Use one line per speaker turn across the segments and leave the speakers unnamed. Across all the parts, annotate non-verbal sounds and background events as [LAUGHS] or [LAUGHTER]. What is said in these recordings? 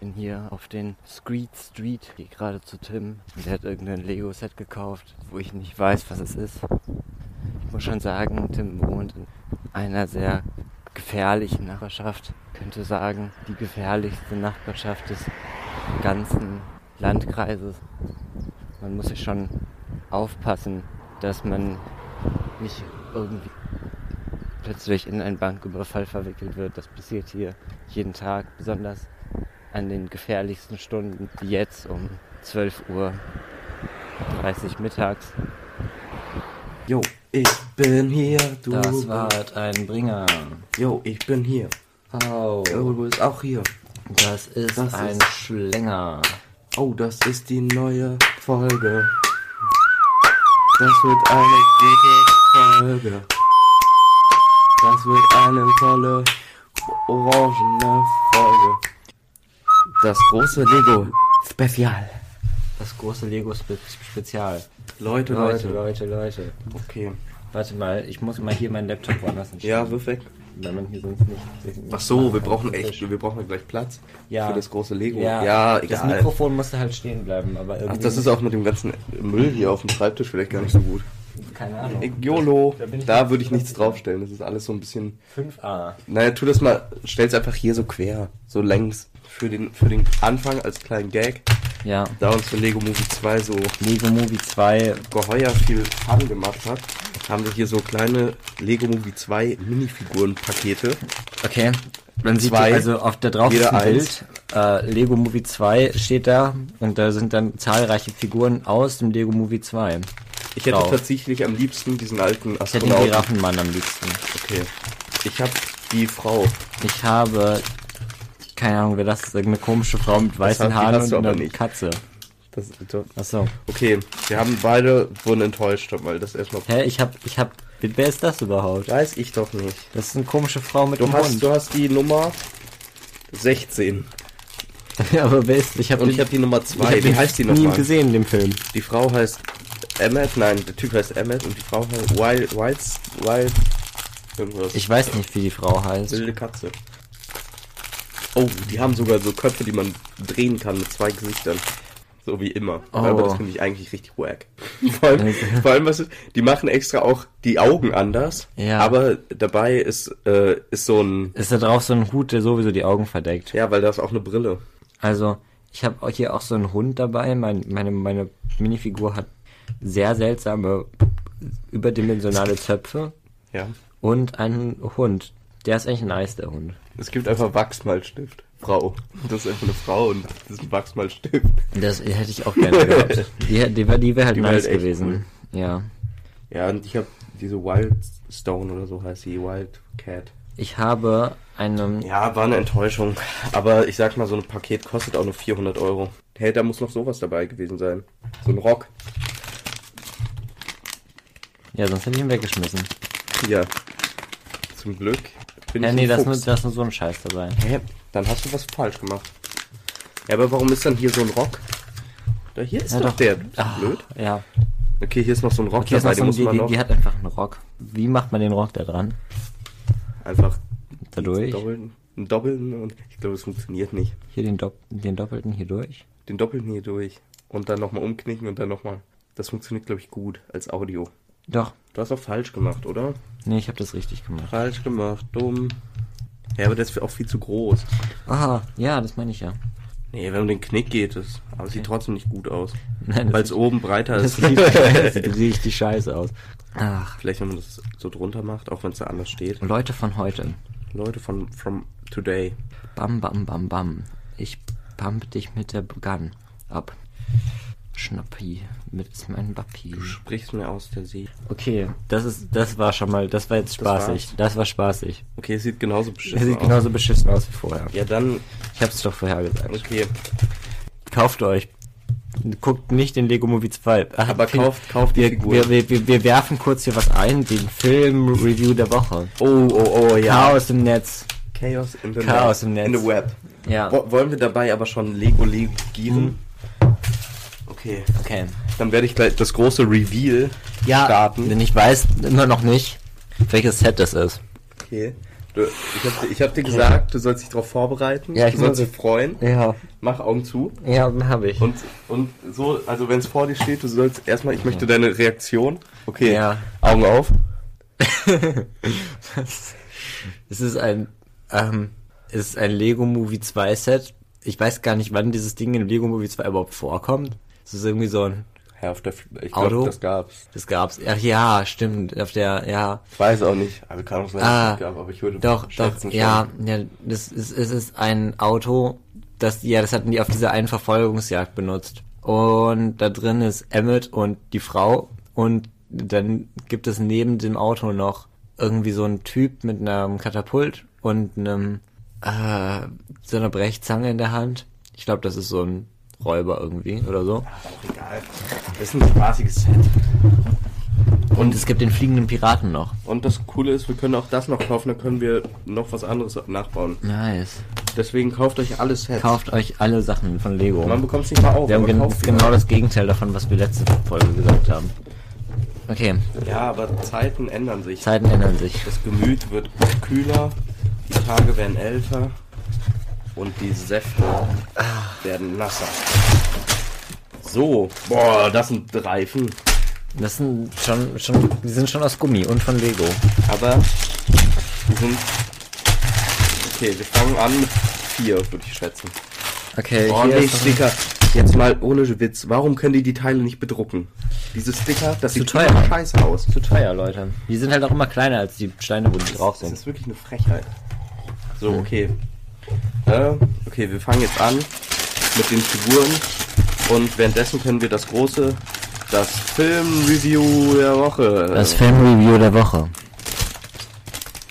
bin hier auf den Street Street, gehe gerade zu Tim. Der hat irgendein Lego-Set gekauft, wo ich nicht weiß, was es ist. Ich muss schon sagen, Tim wohnt in einer sehr gefährlichen Nachbarschaft. Ich könnte sagen, die gefährlichste Nachbarschaft des ganzen Landkreises. Man muss sich schon aufpassen, dass man nicht irgendwie plötzlich in einen Banküberfall verwickelt wird. Das passiert hier jeden Tag, besonders an den gefährlichsten Stunden, wie jetzt um 12 Uhr 30 mittags.
Jo, ich bin hier, du.
Das war ein Bringer.
Jo, ich bin hier.
Oh,
Jo, du bist auch hier.
das ist
Das
ein
ist-
Schlänger.
Oh, das ist die neue Folge. Das wird eine gute Folge. Das wird eine tolle orangene Folge. Das große Lego Spezial.
Das große Lego Spe Spezial.
Leute,
Leute,
Leute.
Leute, Leute.
Okay.
Warte mal, ich muss mal hier meinen Laptop woanders hinstellen.
Ja, wirf weg.
Wenn man hier sonst nicht.
Ach so, wir brauchen echt, wir brauchen gleich Platz
Ja.
für das große Lego.
Ja,
ja
Das
egal.
Mikrofon musste halt stehen bleiben, aber irgendwie.
Ach, das ist auch mit dem ganzen Müll hier auf dem Schreibtisch vielleicht gar nicht so gut.
Keine Ahnung.
YOLO,
Da
da würde ich nichts draufstellen. Das ist alles so ein bisschen.
5a.
Naja, tu das mal, stell's einfach hier so quer, so längs. Für den, für den Anfang als kleinen Gag.
Ja.
Da uns für Lego Movie 2 so
Lego Movie 2.
geheuer viel Fun gemacht hat, haben wir hier so kleine Lego Movie 2 Minifiguren-Pakete.
Okay. Man sieht
Zwei.
also auf der drauf ist ein. Bild. Äh, Lego Movie 2 steht da und da sind dann zahlreiche Figuren aus dem Lego Movie 2.
Ich hätte
Drauf.
tatsächlich am liebsten diesen alten
Ich hätte den
Astronauten.
Giraffenmann am liebsten.
Okay. Ich habe die Frau.
Ich habe keine Ahnung, wer das ist. Irgendeine komische Frau mit weißen Haaren und einer
nicht.
Katze.
Das,
Achso.
okay, wir haben beide wurden enttäuscht, weil das erstmal.
Hä, ich hab, ich hab, wer ist das überhaupt?
Weiß ich doch nicht.
Das ist eine komische Frau mit
Du hast,
Hund.
du hast die Nummer 16 [LAUGHS]
Aber wer ist, ich habe
und ich habe die Nummer 2. Wie heißt die
nie
nochmal?
gesehen, den Film.
Die Frau heißt Emmet, nein, der Typ heißt Emmet und die Frau heißt Wild, Wild, Wild, irgendwas.
Ich weiß nicht, wie die Frau heißt.
Wilde Katze. Oh, die haben sogar so Köpfe, die man drehen kann mit zwei Gesichtern. So wie immer.
Oh.
Aber das finde ich eigentlich richtig wack. [LAUGHS] Vor allem, vor allem was ist, die machen extra auch die Augen anders.
Ja.
Aber dabei ist, äh, ist so ein,
Ist da drauf so ein Hut, der sowieso die Augen verdeckt.
ja, weil da ist auch eine Brille.
Also, ich habe hier auch so einen Hund dabei. Mein, meine, meine Minifigur hat sehr seltsame, überdimensionale Zöpfe
Ja.
und einen Hund. Der ist eigentlich nice, der Hund.
Es gibt einfach Wachsmalstift. Frau. Das ist einfach eine Frau und das ist ein Wachsmalstift.
Das hätte ich auch gerne gehabt. Die, die, die wäre halt
Die wär
nice
halt
gewesen. Ja.
Ja, und ich habe diese Wildstone oder so heißt sie, Wild Cat.
Ich habe eine.
Ja, war eine Enttäuschung. Aber ich sag mal, so ein Paket kostet auch nur 400 Euro. Hey, da muss noch sowas dabei gewesen sein. So ein Rock.
Ja, sonst hätte ich ihn weggeschmissen.
Ja. Zum Glück bin
Ja,
ich
nee,
ein
da ist, nur,
Fuchs.
da ist nur so ein Scheiß dabei.
Hä? Dann hast du was falsch gemacht. Ja, aber warum ist dann hier so ein Rock? Da hier ist
Ja,
doch,
doch.
der.
Ah,
blöd?
Ja.
Okay, hier ist noch so ein Rock
Okay, ist
dabei,
so ein,
muss
die, die, die hat einfach einen Rock. Wie macht man den Rock da dran?
einfach
Dadurch?
doppeln, einen doppelten und ich glaube, es funktioniert nicht.
Hier den, Dopp den doppelten hier durch.
Den doppelten hier durch und dann nochmal umknicken und dann nochmal. Das funktioniert, glaube ich, gut als Audio.
Doch.
Du hast auch falsch gemacht, oder?
Nee, ich habe das richtig gemacht.
Falsch gemacht, dumm. Ja, aber das ist auch viel zu groß.
Aha, ja, das meine ich ja.
Nee, wenn um den Knick geht es. Aber es sieht trotzdem nicht gut aus. [LAUGHS] Weil es oben breiter
das
ist. [LAUGHS]
sieht, das sieht richtig scheiße aus. Ach,
Vielleicht, wenn man das so drunter macht, auch wenn es da anders steht.
Leute von heute.
Leute von from today.
Bam, bam, bam, bam. Ich pump dich mit der Gun ab. Schnappi, mit meinem Bappi.
Du sprichst mir aus der See.
Okay, das ist, das war schon mal, das war jetzt spaßig.
war's.
Das, war spaßig.
Okay, es sieht genauso beschissen
sieht
aus.
genauso beschissen aus wie vorher.
Ja, dann,
Ich hab's doch vorher gesagt.
okay.
Kauft euch. Guckt nicht den Lego Movie 2. Ach,
Aber
Finn,
kauft, kauft die
wir,
Figur.
wir, wir, wir, wir werfen kurz hier was ein, den Film-Review der Woche.
oh, oh, oh, ja.
Chaos im Netz.
Chaos in the
Chaos
net.
im Netz.
In the web.
Ja.
Wo- Wollen wir dabei aber schon Lego legieren? Okay.
Okay.
Dann werde ich gleich das große Reveal
Ja,
starten.
denn ich weiß immer noch nicht, welches Set das ist.
Okay. Du, ich habe ich hab dir gesagt, du sollst dich darauf vorbereiten.
Ja, ich
du sollst dich freuen.
Ja,
Mach Augen zu.
ja, habe ich.
Und, und so, also wenn es vor dir steht, du sollst erstmal, ich möchte deine Reaktion. Okay,
Ja.
Augen auf. [LAUGHS]
Es ist ein, ähm, es ist ein Lego Movie 2 Set. Ich weiß gar nicht, wann dieses Ding in Lego Movie 2 überhaupt vorkommt. Es ist irgendwie so ein,
Ja, auf der, ich
Auto?
glaube, das gab's.
das gab's. Ach ja, stimmt. Auf der, ja.
Ich weiß auch nicht, aber kann auch sein,
Ah,
es gab, aber ich würde
Doch, doch,
schätzen schon.
ja, ja, das ist, es ist ein Auto, das, ja, das hatten die auf dieser einen Verfolgungsjagd benutzt. Und da drin ist Emmett und die Frau und dann gibt es neben dem Auto noch irgendwie so einen Typ mit einem Katapult und einem, äh, so einer Brechzange in der Hand. Ich glaube, das ist so ein Räuber irgendwie oder so.
Egal. Das ist ein spaßiges Set.
Und es gibt den fliegenden Piraten noch.
Und das Coole ist, wir können auch das noch kaufen, dann können wir noch was anderes nachbauen.
Nice.
Deswegen kauft euch alle Sets.
Kauft euch alle Sachen von Lego.
Man bekommt es nicht mal auf,
Wir haben gen genau das Gegenteil davon, was wir letzte Folge gesagt haben. Okay,
Ja, aber Zeiten ändern sich.
Zeiten ändern sich.
Das Gemüt wird kühler, die Tage werden älter und die Säfte werden nasser. So, boah, das sind Reifen.
Das sind schon, schon, die sind schon aus Gummi und von Lego.
Aber die sind. Okay, wir fangen an mit vier, würde ich schätzen.
Okay,
Oh
hier
nee, Sticker. Jetzt mal ohne Witz. Warum können die die Teile nicht bedrucken? Diese Sticker, das sieht
teuer.
immer scheiße aus.
zu teuer, Leute. Die sind halt auch immer kleiner als die Steine, wo die drauf
Das
sind.
ist wirklich eine Frechheit. So, okay. Äh, okay, wir fangen jetzt an mit den Figuren. Und währenddessen können wir das große, das Film-Review der Woche.
Das Filmreview der Woche.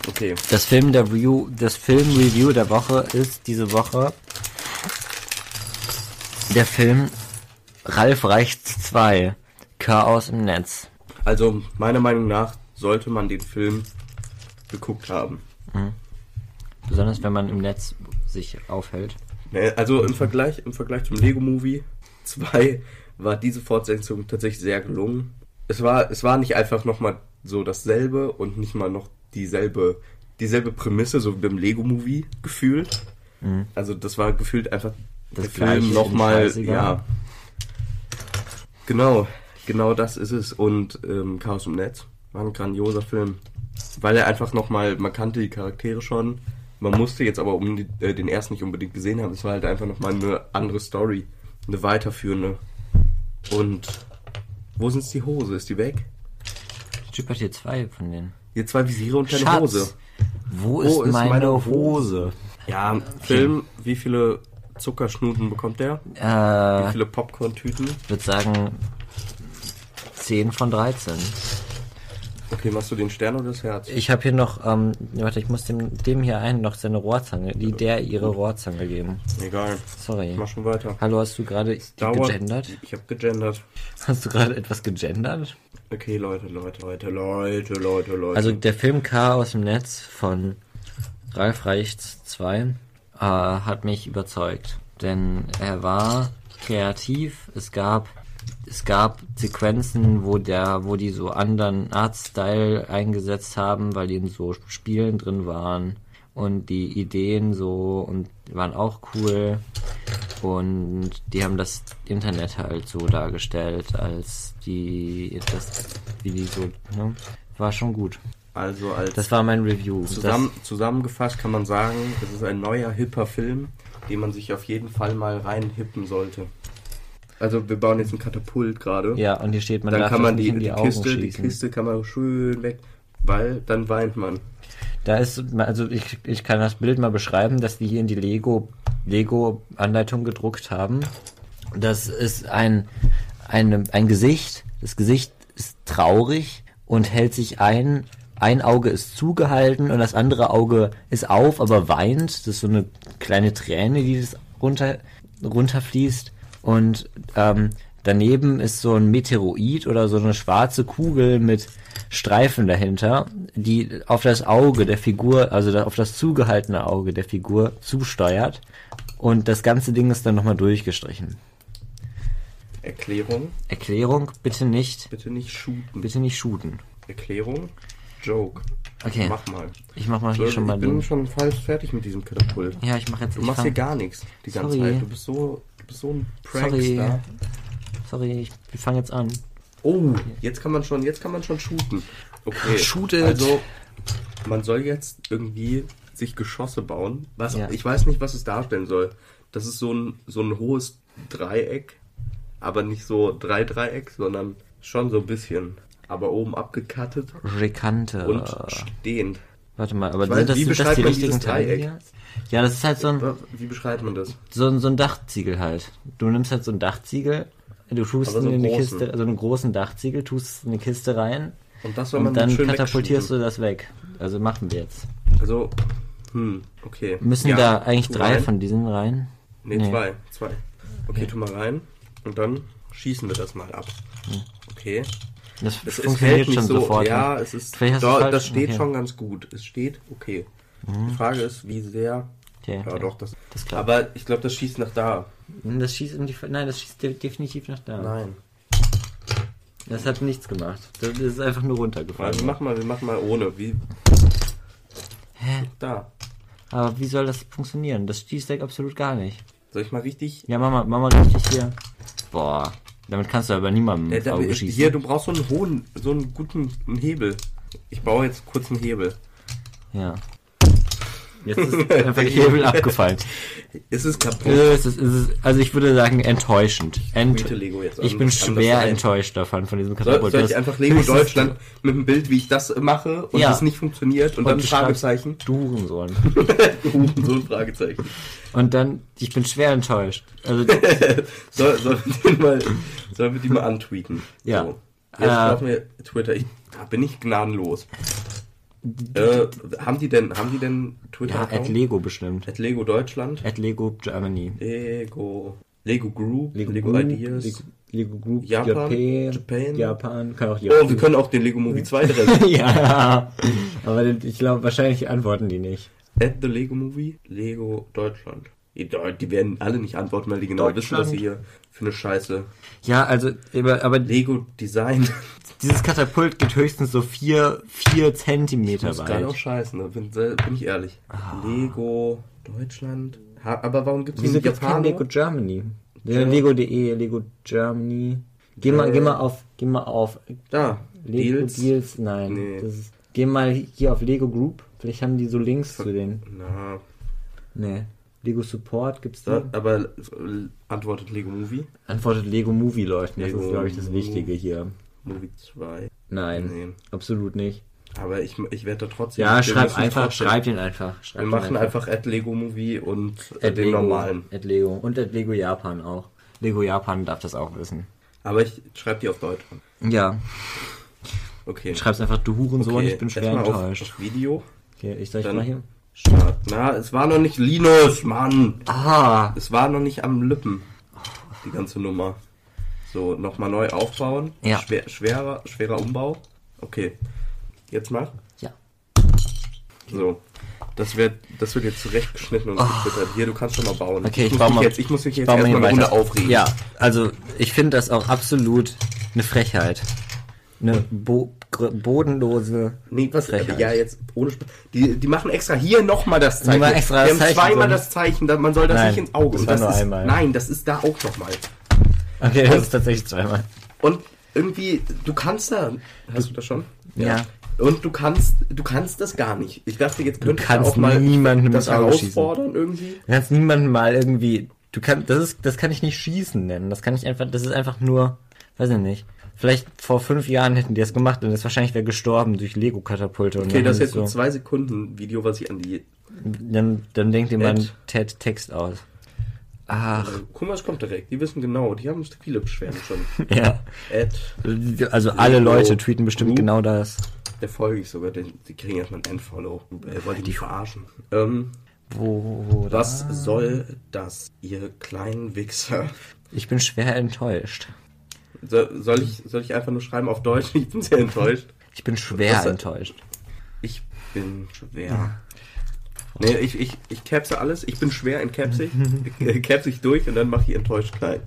okay.
Das Film der Review, das Filmreview der Woche ist diese Woche der Film Ralf Reichts 2. Chaos im Netz.
Also, meiner Meinung nach sollte man den Film geguckt haben.
Besonders wenn man im Netz sich aufhält.
Also im Vergleich, im Vergleich zum Lego Movie 2 war diese Fortsetzung tatsächlich sehr gelungen. Es war, es war nicht einfach nochmal so dasselbe und nicht mal noch dieselbe, dieselbe Prämisse, so wie beim Lego Movie gefühlt. Also das war gefühlt einfach
Das
Film nochmal, ja. Genau, genau das ist es. Und ähm, Chaos im Netz war ein grandioser Film. Weil er einfach nochmal, man kannte die Charaktere schon, man musste jetzt aber um die, äh, den ersten nicht unbedingt gesehen haben. Es war halt einfach nochmal eine andere Story, eine weiterführende. Und wo sind die Hose? Ist die weg?
Der Typ hat hier zwei von denen.
Hier zwei Visiere und keine
Schatz,
Hose.
Wo ist,
ist
meine,
meine
Hose?
Ja, Film, wie viele Zuckerschnuten bekommt der? Wie
Äh,
viele Popcorn-Tüten?
ich würde sagen 10 von 13.
Okay, machst du den Stern oder das Herz?
Ich habe hier noch, ähm, warte, ich muss dem, dem hier einen noch seine Rohrzange, die der ihre Rohrzange geben.
Egal,
Sorry.
mach schon weiter.
Hallo, hast du gerade gegendert?
Ich habe gegendert.
Hast du gerade etwas gegendert?
Okay, Leute, Leute, Leute, Leute, Leute, Leute.
Also der Film Chaos im Netz von Ralf Reichts 2 äh, hat mich überzeugt. Denn er war kreativ. Es gab es gab Sequenzen, wo der, wo die so anderen Artstyle eingesetzt haben, weil die in so Spielen drin waren. Und die Ideen so und waren auch cool. Und die haben das Internet halt so dargestellt, als die das, wie die so, ne? War schon gut.
also als
Das war mein Review.
zusammen, zusammengefasst kann man sagen, es ist ein neuer, hipper Film, den man sich auf jeden Fall mal reinhippen sollte. Also wir bauen jetzt ein Katapult gerade.
Ja, und hier steht, man
dann kann man die,
in die,
die,
Augen
Kiste, die
schießen.
Kiste kann man schön weg, weil dann weint man.
Da ist, also ich, ich kann das Bild mal beschreiben, dass die hier in die Lego, Lego Anleitung gedruckt haben. Das ist ein, eine, ein Gesicht. Das Gesicht ist traurig und hält sich ein. Ein Auge ist zugehalten und das andere Auge ist auf, aber weint. Das ist so eine kleine Träne, die das runter, runterfließt. Und ähm, daneben ist so ein Meteoroid oder so eine schwarze Kugel mit Streifen dahinter, die auf das Auge der Figur, also auf das zugehaltene Auge der Figur zusteuert. Und das ganze Ding ist dann nochmal durchgestrichen.
Erklärung,
Erklärung, bitte nicht,
bitte nicht shooten.
bitte nicht shooten.
Erklärung, Joke.
Okay,
Mach mal.
ich mach mal hier
So,
schon
ich
mal
bin
den.
schon fast fertig mit diesem Katapult.
Ja, ich mach jetzt.
Du
ich
machst
fang-
hier gar nichts die ganze
Sorry.
Zeit. Du bist so, du bist so ein
Sorry.
Prankster.
Sorry, ich, wir fangen jetzt an.
Oh, jetzt kann man schon, jetzt kann man schon shooten. Okay.
Shoot it.
Also, man soll jetzt irgendwie sich Geschosse bauen. Was,
Ja.
Ich weiß nicht, was es darstellen soll. Das ist so ein, so ein hohes Dreieck, aber nicht so drei Dreieck, sondern schon so ein bisschen. Aber oben abgekattet
Rekante.
und stehend.
Warte mal, aber
weiß,
sind das, sind das die richtigen Teile? Ja, das ist halt so ein,
Wie beschreibt man das?
so ein, so ein Dachziegel halt. Du nimmst halt so ein Dachziegel, du tust
so
in eine Kiste, also einen großen Dachziegel, tust es in eine Kiste rein
Und das soll man
und dann katapultierst du das weg. Also machen wir jetzt.
Also, hm, okay.
Müssen
Ja,
da eigentlich drei
rein.
von diesen rein?
Nee,
Nee.
zwei. Zwei. Okay,
Okay.
tu mal rein. Und dann schießen wir das mal ab. Okay.
Das
Es, es
funktioniert
nicht
schon
so.
sofort.
Ja,
ne?
es ist.
Falsch-
das steht
okay. Mhm.
schon ganz gut. Es steht okay. Die Frage ist, wie sehr.
Okay,
Ja,
okay.
doch, das.
Das klappt.
Aber ich glaube, das schießt nach da.
Das schießt in die, nein, das schießt de definitiv nach da.
Nein.
Das hat nichts gemacht. Das ist einfach nur runtergefallen.
Also mach mal, wir machen mal ohne. Wie.
Hä?
Da.
Aber wie soll das funktionieren? Das schießt absolut gar nicht.
Soll ich mal richtig.
Ja, mach mal, mach mal richtig hier. Boah. Damit kannst du aber niemandem
da,
Auge schießen.
hier, du brauchst so einen hohen, so einen guten einen Hebel. Ich baue jetzt kurz einen Hebel.
Ja. Jetzt ist einfach der Hebel abgefallen.
Ist es kaputt?
Es ist, es ist, also ich würde sagen enttäuschend. Ent
an.
ich bin
das
schwer enttäuscht davon, von diesem
Soll,
Katapult.
soll
Das
ich einfach Lego [LAUGHS] Deutschland mit dem Bild, wie ich das mache und
Ja.
es nicht funktioniert und,
Und
dann
du
Fragezeichen? [LAUGHS]
Du [LAUGHS] Hurensohn.
so ein Fragezeichen.
Und dann, ich bin schwer enttäuscht. Also,
Soll, sollen wir den mal, sollen wir die mal antweeten?
Ja.
So. Jetzt
Äh,
wir Twitter. Ich, da bin ich gnadenlos. Äh, haben die denn, haben die denn Twitter?
ja, at Lego bestimmt.
At Lego Deutschland.
At Lego Germany.
Lego. Lego Group. Lego,
Group,
Ideas.
Lego, Lego Group,
Japan,
Japan,
Japan.
Japan, kann auch
Oh,
Japan.
wir können auch den Lego Movie 2 drin. [LAUGHS]
ja, aber ich glaube, wahrscheinlich antworten die nicht.
At the Lego Movie, Lego Deutschland. Die, werden alle nicht antworten, weil die genau wissen, was sie hier für eine Scheiße.
Ja, also, aber,
Lego Design. [LAUGHS]
dieses Katapult geht höchstens so vier, vier Zentimeter
Das ist gerade auch
weit.
scheiße, ne? bin, bin ich ehrlich. Lego Deutschland. Ha, aber warum gibt es nicht Japan?
Lego Germany?
Ja.
Lego.de, Lego Germany. Geh mal,
Äh.
geh mal auf, geh mal auf
Da.
Lego
Deals.
Deals, nein.
Nee.
Das ist, geh mal hier auf Lego Group. Vielleicht haben die so Links zu den.
Na,
Nee. Lego Support gibt's
da,
da?
aber äh, antwortet Lego Movie.
Antwortet Lego Movie Leuten. Das
Lego
ist, glaube ich, das Wichtige hier.
Movie 2.
Nein,
Nee.
absolut nicht.
Aber ich, ich werde da trotzdem.
Ja, schreib einfach,
trotzdem-
schreib den einfach. Schreib
Wir
den
machen einfach at Lego Movie und äh,
At
den
Lego,
normalen.
At Lego. Und at Lego Japan auch. Lego Japan darf das auch wissen.
Aber ich schreibe die auf Deutsch. an.
Ja.
Okay.
Schreib's einfach, du Hurensohn,
okay.
ich bin schwer
erstmal
enttäuscht.
Auf, auf Video.
Okay, ich sag
Dann-
mal hier.
Start. Na, es war noch nicht Linus, Mann.
Ah,
Es war noch nicht am Lippen. Die ganze Nummer. So, nochmal neu aufbauen.
Ja.
Schwer, schwerer, schwerer Umbau. Okay. Jetzt mach.
ja.
So. Das wird, das wird jetzt zurechtgeschnitten und getwittert. Hier, du kannst schon mal bauen.
Oh. Okay, ich
muss
baue
mich
mal.
Jetzt, ich muss mich jetzt
mal
erstmal eine Runde aufregen.
Ja, also ich finde das auch absolut eine Frechheit. Eine bo bodenlose
Nee, was,
Frechheit.
ja, jetzt ohne Spaß. Die, die machen extra hier nochmal das Zeichen.
machen extra
die
das
haben
Zeichen,
zweimal
so.
das Zeichen, man soll das
Nein,
nicht ins Auge.
das war nur
ist,
einmal.
Nein, das ist da auch nochmal.
Okay, das ist tatsächlich zweimal.
Und irgendwie, du kannst da, hast du das schon?
Ja.
Und du kannst, du kannst das gar nicht. Ich dachte, jetzt könnte da
kannst
auch mal
niemandem
das
schießen.
herausfordern irgendwie.
Du kannst niemanden mal irgendwie. Du kannst, das ist, das kann ich nicht schießen nennen. Das kann ich einfach, das ist einfach nur, weiß ich nicht. Vielleicht vor fünf Jahren hätten die das gemacht und ist wahrscheinlich wer gestorben durch Lego-Katapulte. und
Okay, das ist jetzt
die
ein zwei Sekunden Video, was ich an die.
Dann, dann denkt jemand
Ed.
Ted Text aus. Ach,
Guck mal, es kommt direkt. Die wissen genau. Die haben viele Beschwerden schon. [LAUGHS]
ja.
Ad,
Also alle
Lego
Leute tweeten bestimmt
Group.
genau das.
der folge ich sogar. Den, die kriegen erstmal ein Endfollow. Äh, wollte die verarschen. Ähm,
Wo, wo
was soll das, ihr kleinen Wichser?
Ich bin schwer enttäuscht.
So, soll, ich, soll ich einfach nur schreiben auf Deutsch? [LAUGHS] Ich bin sehr enttäuscht.
Ich bin schwer
Was-
enttäuscht.
Ich bin schwer. Nee, ich, ich, ich capse alles. Ich bin schwer in capsig. [LAUGHS] Äh, capse ich durch und dann mache ich enttäuscht klein.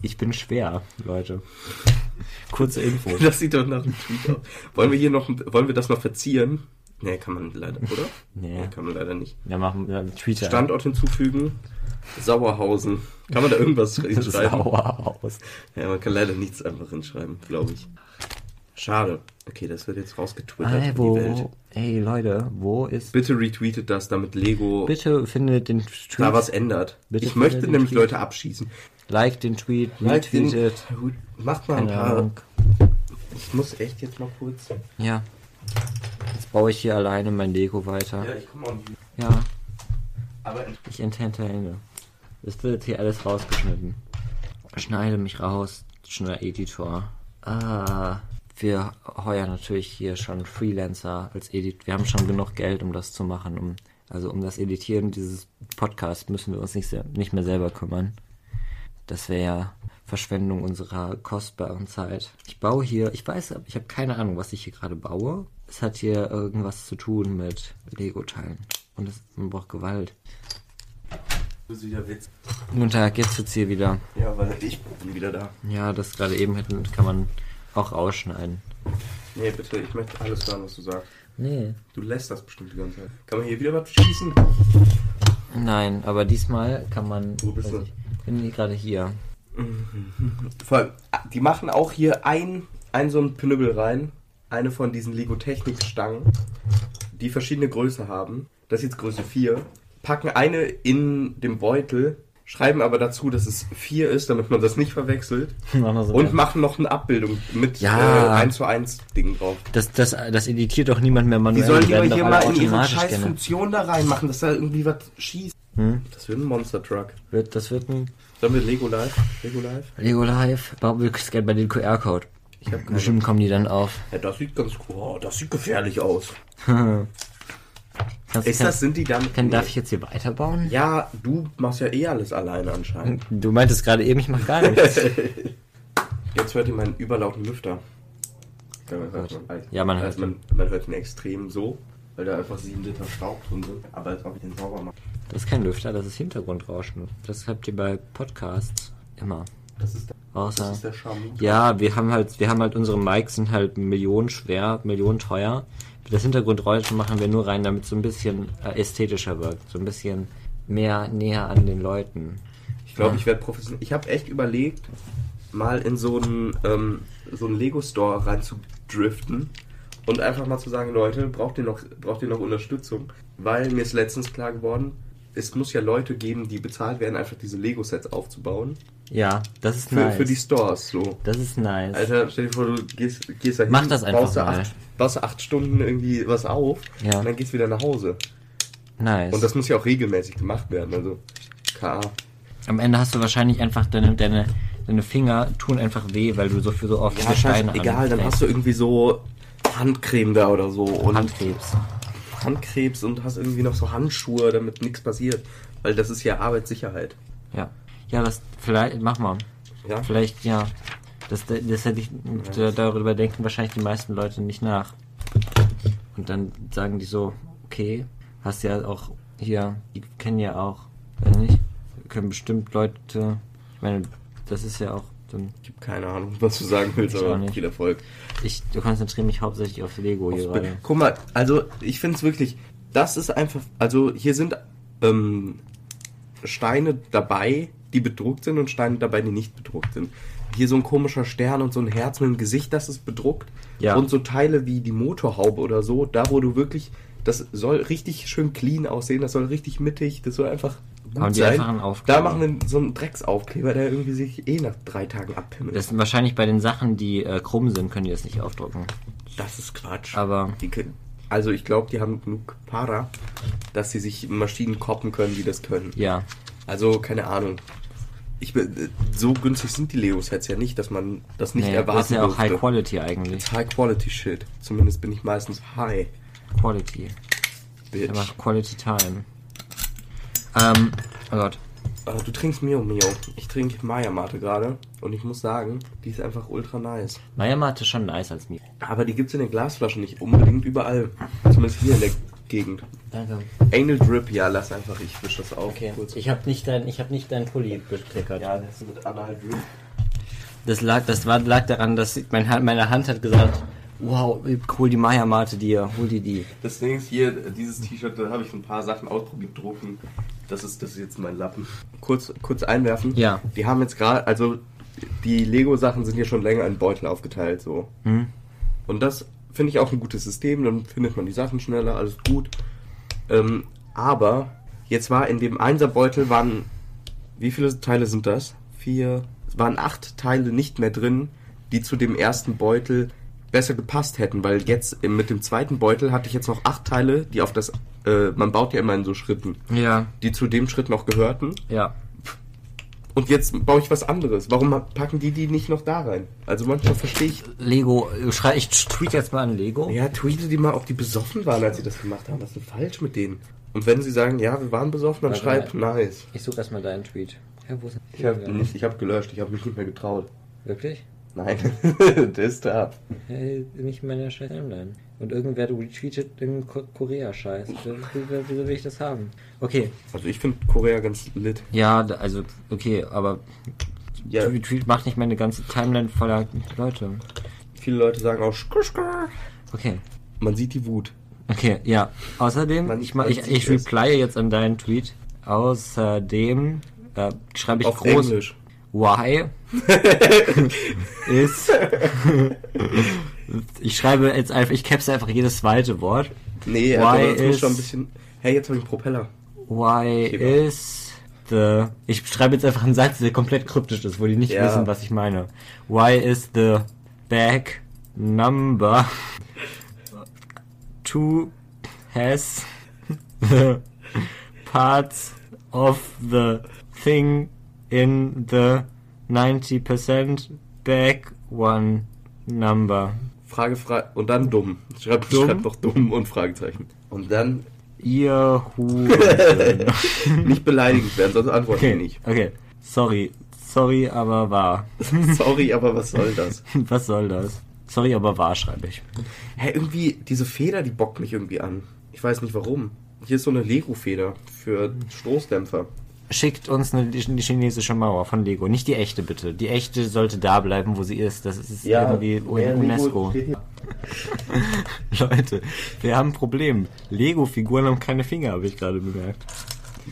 Ich bin schwer, Leute. Kurze Info. [LAUGHS]
Das sieht doch nach einem Tweet aus. Wollen wir hier noch, wollen wir das noch verzieren? Nee, kann man leider, oder?
Nee.
Kann man leider nicht.
Ja, machen wir Twitter.
Standort hinzufügen. Sauerhausen. Kann man da irgendwas [LAUGHS] hinschreiben?
Sauer aus.
Ja, man kann leider nichts einfach hinschreiben, glaube ich. Schade. Okay, das wird jetzt rausgetwittert
Ey,
in die Welt.
wo, ey Leute, wo ist...
Bitte retweetet das, damit Lego
Bitte findet den Tweet,
da was ändert.
Bitte
ich möchte
den
nämlich
Tweet.
Leute abschießen.
like den Tweet,
Like den-
retweetet.
Macht mal ein paar.
Ahnung.
Ich muss echt jetzt mal kurz.
Ja. Jetzt baue ich hier alleine mein Lego weiter.
Ja, ich komme auch nicht.
Ja,
Aber
ich entertaine. Das wird jetzt hier alles rausgeschnitten. Schneide mich raus, schneller Editor. Ah, wir heuern natürlich hier schon Freelancer als Edit. Wir haben schon genug Geld, um das zu machen. Um, also um das Editieren dieses Podcasts müssen wir uns nicht, nicht mehr selber kümmern. Das wäre ja Verschwendung unserer kostbaren Zeit. Ich baue hier, ich weiß, ich habe keine Ahnung, was ich hier gerade baue. Es hat hier irgendwas zu tun mit Lego-Teilen. Und es, man braucht Gewalt.
Das ist wieder Witz.
Guten Tag, jetzt wird's hier wieder.
Ja, weil ich bin wieder da.
Ja, das gerade eben hätten, kann man auch rausschneiden.
Nee, bitte, ich möchte alles hören, was du sagst.
Nee.
Du lässt das bestimmt die ganze Zeit. Kann man hier wieder was schießen?
Nein, aber diesmal kann man.
Wo bist du?
Ich bin gerade hier. [LAUGHS]
Vor allem, die machen auch hier ein, ein so ein Knüppel rein. Eine von diesen Lego Technik Stangen, die verschiedene Größe haben. Das ist jetzt Größe 4. Packen eine in den Beutel, schreiben aber dazu, dass es 4 ist, damit man das nicht verwechselt. [LAUGHS]
So
Und machen noch eine Abbildung mit
Ja.
äh, 1 zu 1 Ding drauf.
das, das, das editiert doch niemand mehr
Die
manuell.
sollen lieber hier mal in ihre scheiß
gerne.
Funktion da reinmachen, dass da irgendwie was schießt.
Hm?
Das wird ein Monster Truck.
Wird, das wird ein
Sollen wir Lego Live? Lego Live?
Lego Live. Warum wir scannen bei den QR-Code?
Ich hab keine.
Bestimmt kommen die dann auf.
Ja, das sieht ganz cool. Oh, das sieht gefährlich aus. [LAUGHS]
Kannst,
Ist
kann,
das, sind die dann.
kann, darf ich jetzt hier weiterbauen?
Ja, du machst ja eh alles alleine anscheinend.
Du meintest gerade eben, ich mach gar nichts. [LAUGHS]
Jetzt hört ihr meinen überlauten Lüfter. Ja, man hört, man,
Ja, man hört
man, man hört ihn extrem so, weil da einfach 7 Liter Staub drin sind. Aber als ob ich den sauber mache.
Das ist kein Lüfter, das ist Hintergrundrauschen. Das habt ihr bei Podcasts immer.
Das ist der,
Außer.
das ist der Charme.
Ja, wir haben halt, wir haben halt unsere Mics sind halt Millionen schwer, Millionen teuer. Das Hintergrundrauschen machen wir nur rein, damit es so ein bisschen äh, ästhetischer wirkt, so ein bisschen mehr näher an den Leuten.
Ich glaube,
Ja.
ich werde professionell. Ich habe echt überlegt, mal in so einen, ähm, so einen Lego-Store rein zu driften und einfach mal zu sagen, Leute, braucht ihr noch, braucht ihr noch Unterstützung? Weil mir ist letztens klar geworden, es muss ja Leute geben, die bezahlt werden, einfach diese Lego-Sets aufzubauen.
Ja, das ist
Für,
nice.
für die Stores, so.
das ist nice.
Alter, stell dir vor, du gehst, gehst da hin,
Mach das einfach
baust, da
mal.
acht, baust acht Stunden irgendwie was auf
Ja.
und dann gehst du wieder nach Hause.
nice.
Und das muss ja auch regelmäßig gemacht werden, also KA.
Am Ende hast du wahrscheinlich einfach deine, deine, deine Finger tun einfach weh, weil du so für so oft
Ja,
Steine
scheiße, egal, dann hast du irgendwie so Handcreme da oder so und
Handkrebs.
Handkrebs und hast irgendwie noch so Handschuhe, damit nichts passiert. Weil das ist ja Arbeitssicherheit.
Ja. Ja, das vielleicht mach mal.
Ja?
Vielleicht ja. Das, das hätte ich da- darüber denken wahrscheinlich die meisten Leute nicht nach. Und dann sagen die so, okay, hast ja auch hier, die kennen ja auch, weiß nicht, können bestimmt Leute, ich meine, das ist ja auch dann,
Ich habe keine Ahnung, was du sagen willst, aber
nicht.
viel Erfolg.
ich konzentriere mich hauptsächlich auf Lego hier gerade.
Guck mal, also ich finde es wirklich, das ist einfach, also hier sind ähm, Steine dabei, die bedruckt sind und Steine dabei, die nicht bedruckt sind. Hier so ein komischer Stern und so ein Herz mit dem Gesicht, das ist bedruckt.
Ja.
Und so Teile wie die Motorhaube oder so, da wo du wirklich, das soll richtig schön clean aussehen, das soll richtig mittig, das soll einfach gut
Haben die
sein.
einfach einen Aufkleber?
da machen wir so einen Drecksaufkleber, der irgendwie sich eh nach drei Tagen abpimmelt.
Das sind wahrscheinlich bei den Sachen, die äh, krumm sind, können die das nicht aufdrucken.
Das ist Quatsch.
Aber
Die können, also ich glaube, die haben genug Para, dass sie sich Maschinen koppen können, die das können.
ja,
Also keine Ahnung. Ich so günstig sind die Lego-Sets ja nicht, dass man das nicht
nee,
erwarten
das ist ja auch. High Quality eigentlich.
High Quality Shit. Zumindest bin ich meistens high,
Quality.
bitch.
Aber Quality Time. Ähm, oh Gott.
Äh, du trinkst Mio Mio. Ich trinke Maya Mate gerade und ich muss sagen, die ist einfach ultra nice.
Maya Mate ist schon nice als mir.
Aber die gibt's in den Glasflaschen nicht unbedingt überall. Zumindest hier in der Gegend.
Danke.
Anal Drip, ja, lass einfach, ich wisch das auf.
Okay.
kurz.
Ich habe nicht dein, ich habe nicht dein Pulli bekleckert.
Ja, das ist mit Anal Drip.
Das lag, das war, lag daran, dass mein, Hand- meine Hand hat gesagt, wow, hol die Maya-Mate dir, hol dir die.
Das Ding ist hier, dieses T-Shirt, da habe ich ein paar Sachen ausprobiert, drucken. Das ist, das ist jetzt mein Lappen. Kurz, kurz einwerfen.
Ja.
Die haben jetzt gerade, also die Lego-Sachen sind hier schon länger in Beutel aufgeteilt, so.
Hm?
Und das finde ich auch ein gutes System, dann findet man die Sachen schneller, alles gut. Ähm, aber jetzt war in dem Einserbeutel waren, wie viele Teile sind das? Vier, es waren acht Teile nicht mehr drin, die zu dem ersten Beutel besser gepasst hätten, weil jetzt mit dem zweiten Beutel hatte ich jetzt noch acht Teile, die auf das, äh, man baut ja immer in so Schritten,
Ja,
die zu dem Schritt noch gehörten.
ja.
Und jetzt baue ich was anderes. Warum packen die die nicht noch da rein? Also manchmal verstehe ich
Lego, schrei, ich tweet jetzt mal an Lego.
Ja, tweete die mal, ob die besoffen waren, als sie das gemacht haben. Was ist denn falsch mit denen? Und wenn sie sagen, ja, wir waren besoffen, dann
Warte
schreib nice.
Ich suche erstmal deinen Tweet. Ja, wo ist
Ich habe nicht, ich habe gelöscht, ich habe mich nicht mehr getraut.
Wirklich?
Nein, [LAUGHS] der ist da.
Hey, nicht in meiner scheiß Timeline. Und irgendwer retweetet irgendeinen Ko- Korea-Scheiß. Wieso, will ich das haben? Okay.
Also ich finde Korea ganz lit.
Ja, also, okay, aber
Ja,
Retweet macht nicht meine ganze Timeline voller Leute.
viele Leute sagen auch skur.
Okay.
Man sieht die Wut.
Okay, ja. Außerdem,
Man-
ich, ma-
man
ich, ich replye jetzt an deinen Tweet. Außerdem äh, schreibe ich
Auf
groß
Englisch.
Why [LAUGHS] ist. ich schreibe jetzt einfach, ich capse einfach jedes zweite Wort.
Nee,
Why
aber das schon ein bisschen... Hey, jetzt habe ich einen Propeller.
Why is the. Ich schreibe jetzt einfach einen Satz, der komplett kryptisch ist, wo die nicht
Ja.
wissen, was ich meine. Why is the bag number two has the [LAUGHS] parts of the thing in the 90% bag one number?
Frage, Frage und dann dumm. Schreib,
Dumm?
schreib doch dumm und Fragezeichen. Und dann
Ihr [LAUGHS]
nicht beleidigend werden, sonst antworten
Okay,
nicht.
okay. Sorry. Sorry, aber wahr. [LAUGHS]
Sorry, aber was soll das? [LAUGHS]
Was soll das? Sorry, aber wahr schreibe ich.
Hä, irgendwie, diese Feder, die bockt mich irgendwie an. Ich weiß nicht warum. Hier ist so eine Lego-Feder für Stoßdämpfer.
Schickt uns eine, die chinesische Mauer von Lego. Nicht die echte, bitte. Die echte sollte da bleiben, wo sie ist. Das ist irgendwie
mehr Lego
UNESCO. [LAUGHS] Leute, wir haben ein Problem. Lego-Figuren haben keine Finger, habe ich gerade bemerkt.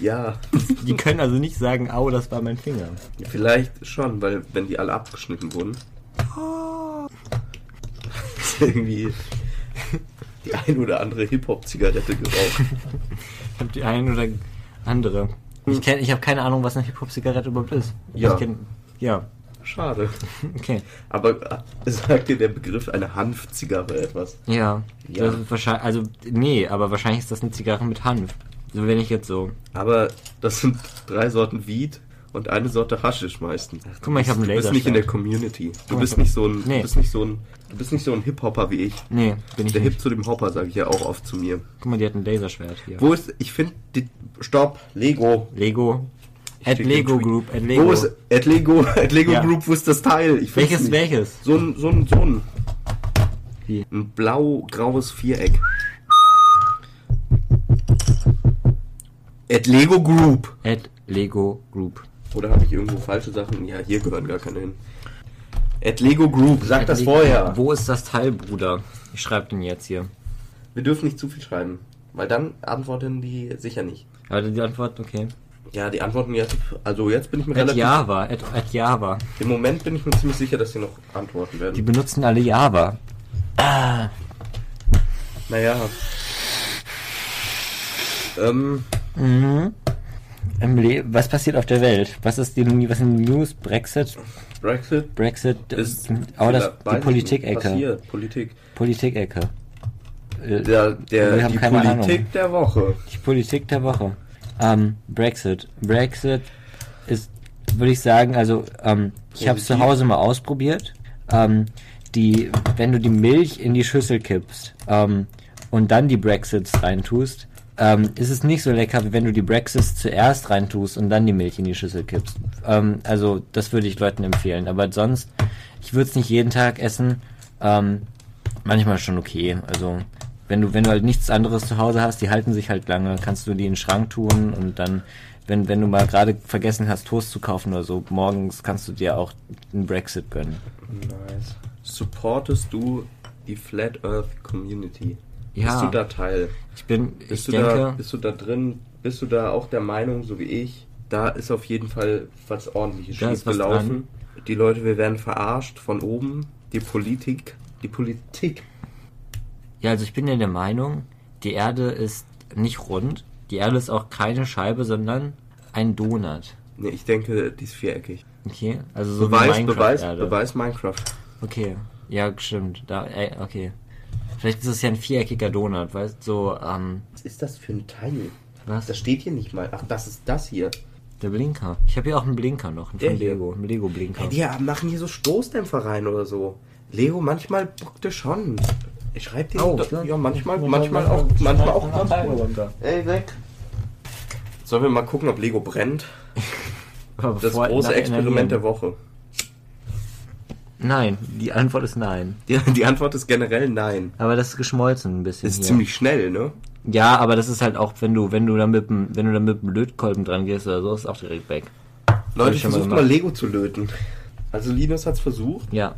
Ja,
Die können also nicht sagen, au, das war mein Finger.
vielleicht schon, weil wenn die alle abgeschnitten wurden. Ist [LAUGHS] irgendwie die ein oder andere Hip-Hop-Zigarette geraucht.
Ich habe die eine oder andere. Ich, kenn, ich habe keine Ahnung, was eine Hip-Hop-Zigarette überhaupt ist.
Ja.
Ich kenn, ja,
Schade.
okay.
Aber äh, sagt dir der Begriff eine Hanfzigarre etwas?
Ja,
Ja.
Das ist wahrscheinlich, also nee, aber wahrscheinlich ist das eine Zigarre mit Hanf. So wenn ich jetzt so.
Aber das sind drei Sorten Weed und eine Sorte Haschisch meistens.
Guck mal, ich habe einen
Du bist nicht in der. Community. Du
mal,
bist nicht so ein,
Nee.
du bist nicht so ein, du bist nicht so ein Hip-Hopper wie ich.
Nee, bin ich
Der
nicht.
Hip zu dem Hopper, sage ich ja auch oft zu mir.
Guck mal, die hat ein Laserschwert hier.
Wo ist, ich finde, stopp, Lego.
Lego. At Lego. Group, at Lego.
Wo ist, at Lego, [LAUGHS] at Lego
Ja.
Group, wo ist das Teil? Ich
welches,
nicht.
welches?
So ein, so ein, so ein,
Wie?
ein blau-graues Viereck. At Lego Group.
At Lego Group.
Oder habe ich irgendwo falsche Sachen? Ja, hier gehören gar keine hin. At Lego Group, sag
At
das
Lego-
vorher.
Wo ist das Teil, Bruder? Ich schreibe den jetzt hier.
Wir dürfen nicht zu viel schreiben, weil dann antworten die sicher nicht.
Aber die Antwort, okay.
Ja, die antworten jetzt, also jetzt bin ich mir
At
relativ,
Java, at, at Java.
im Moment bin ich mir ziemlich sicher, dass sie noch antworten
Die
werden.
benutzen alle Java.
Naja. Ähm,
Mhm. Im Le was passiert auf der Welt? Was ist die, was sind News? Brexit?
Brexit
Brexit,
ist,
aber das, die Politik-Ecke.
Politik.
Politik-Ecke. Äh,
Der, der, die Politik
Ahnung.
der Woche.
Die Politik der Woche. Ähm, Brexit. Brexit ist, würde ich sagen, also ähm, ich habe es zu. Hause mal ausprobiert. Ähm, die, wenn du die Milch in die Schüssel kippst ähm, und dann die Brexits reintust, ähm, ist es nicht so lecker, wie wenn du die Brexits zuerst reintust und dann die Milch in die Schüssel kippst. Ähm, also das würde ich Leuten empfehlen. Aber sonst, ich würde es nicht jeden Tag essen. Ähm, manchmal schon okay. Also wenn du, wenn du halt nichts anderes zu Hause hast, die halten sich halt lange, kannst du die in den Schrank tun und dann wenn, wenn du mal gerade vergessen hast, Toast zu kaufen oder so, morgens kannst du dir auch einen Brexit gönnen.
Nice. Supportest du die Flat Earth Community?
Ja.
Bist du da Teil?
Ich bin,
Bist
ich
du
denke,
da, bist du da drin? Bist du da auch der Meinung, so wie ich? Da ist auf jeden Fall was ordentliches schief gelaufen. Die Leute, wir werden verarscht von oben. Die Politik, die Politik.
ja, also ich bin ja der Meinung, die Erde ist nicht rund. Die Erde ist auch keine Scheibe, sondern ein Donut.
Nee, ich denke, die ist viereckig.
Okay, also so
Beweis, Beweis. Beweis Minecraft.
Okay, ja, stimmt. Da, ey, okay. Vielleicht ist es ja ein viereckiger Donut, weißt du, so, ähm,
Was ist das für ein Teil?
was?
Das steht hier nicht mal. Ach, das ist das hier.
Der Blinker. Ich habe hier auch einen Blinker noch, einen
Der
von
hier?
Lego, einen Lego-Blinker.
Hey, die machen hier so Stoßdämpfer rein oder so. Lego, manchmal bockt er schon. Ich schreib dir
Oh,
ja,
ja.
manchmal, manchmal auch, manchmal auch ganz gut. Ey, weg. Sollen wir mal gucken, ob Lego brennt? [LAUGHS] Das große Experiment der. Woche.
Nein, die Antwort ist nein.
Die, die Antwort ist generell nein.
Aber das ist geschmolzen ein bisschen.
Das ist
hier.
ziemlich schnell, ne?
Ja, aber das ist halt auch, wenn du, wenn du da mit dem, wenn du da mit dem Lötkolben dran gehst oder so, ist auch direkt weg.
Leute,
mal
versucht mal
gemacht.
Lego zu löten. Also Linus hat's versucht,
Ja,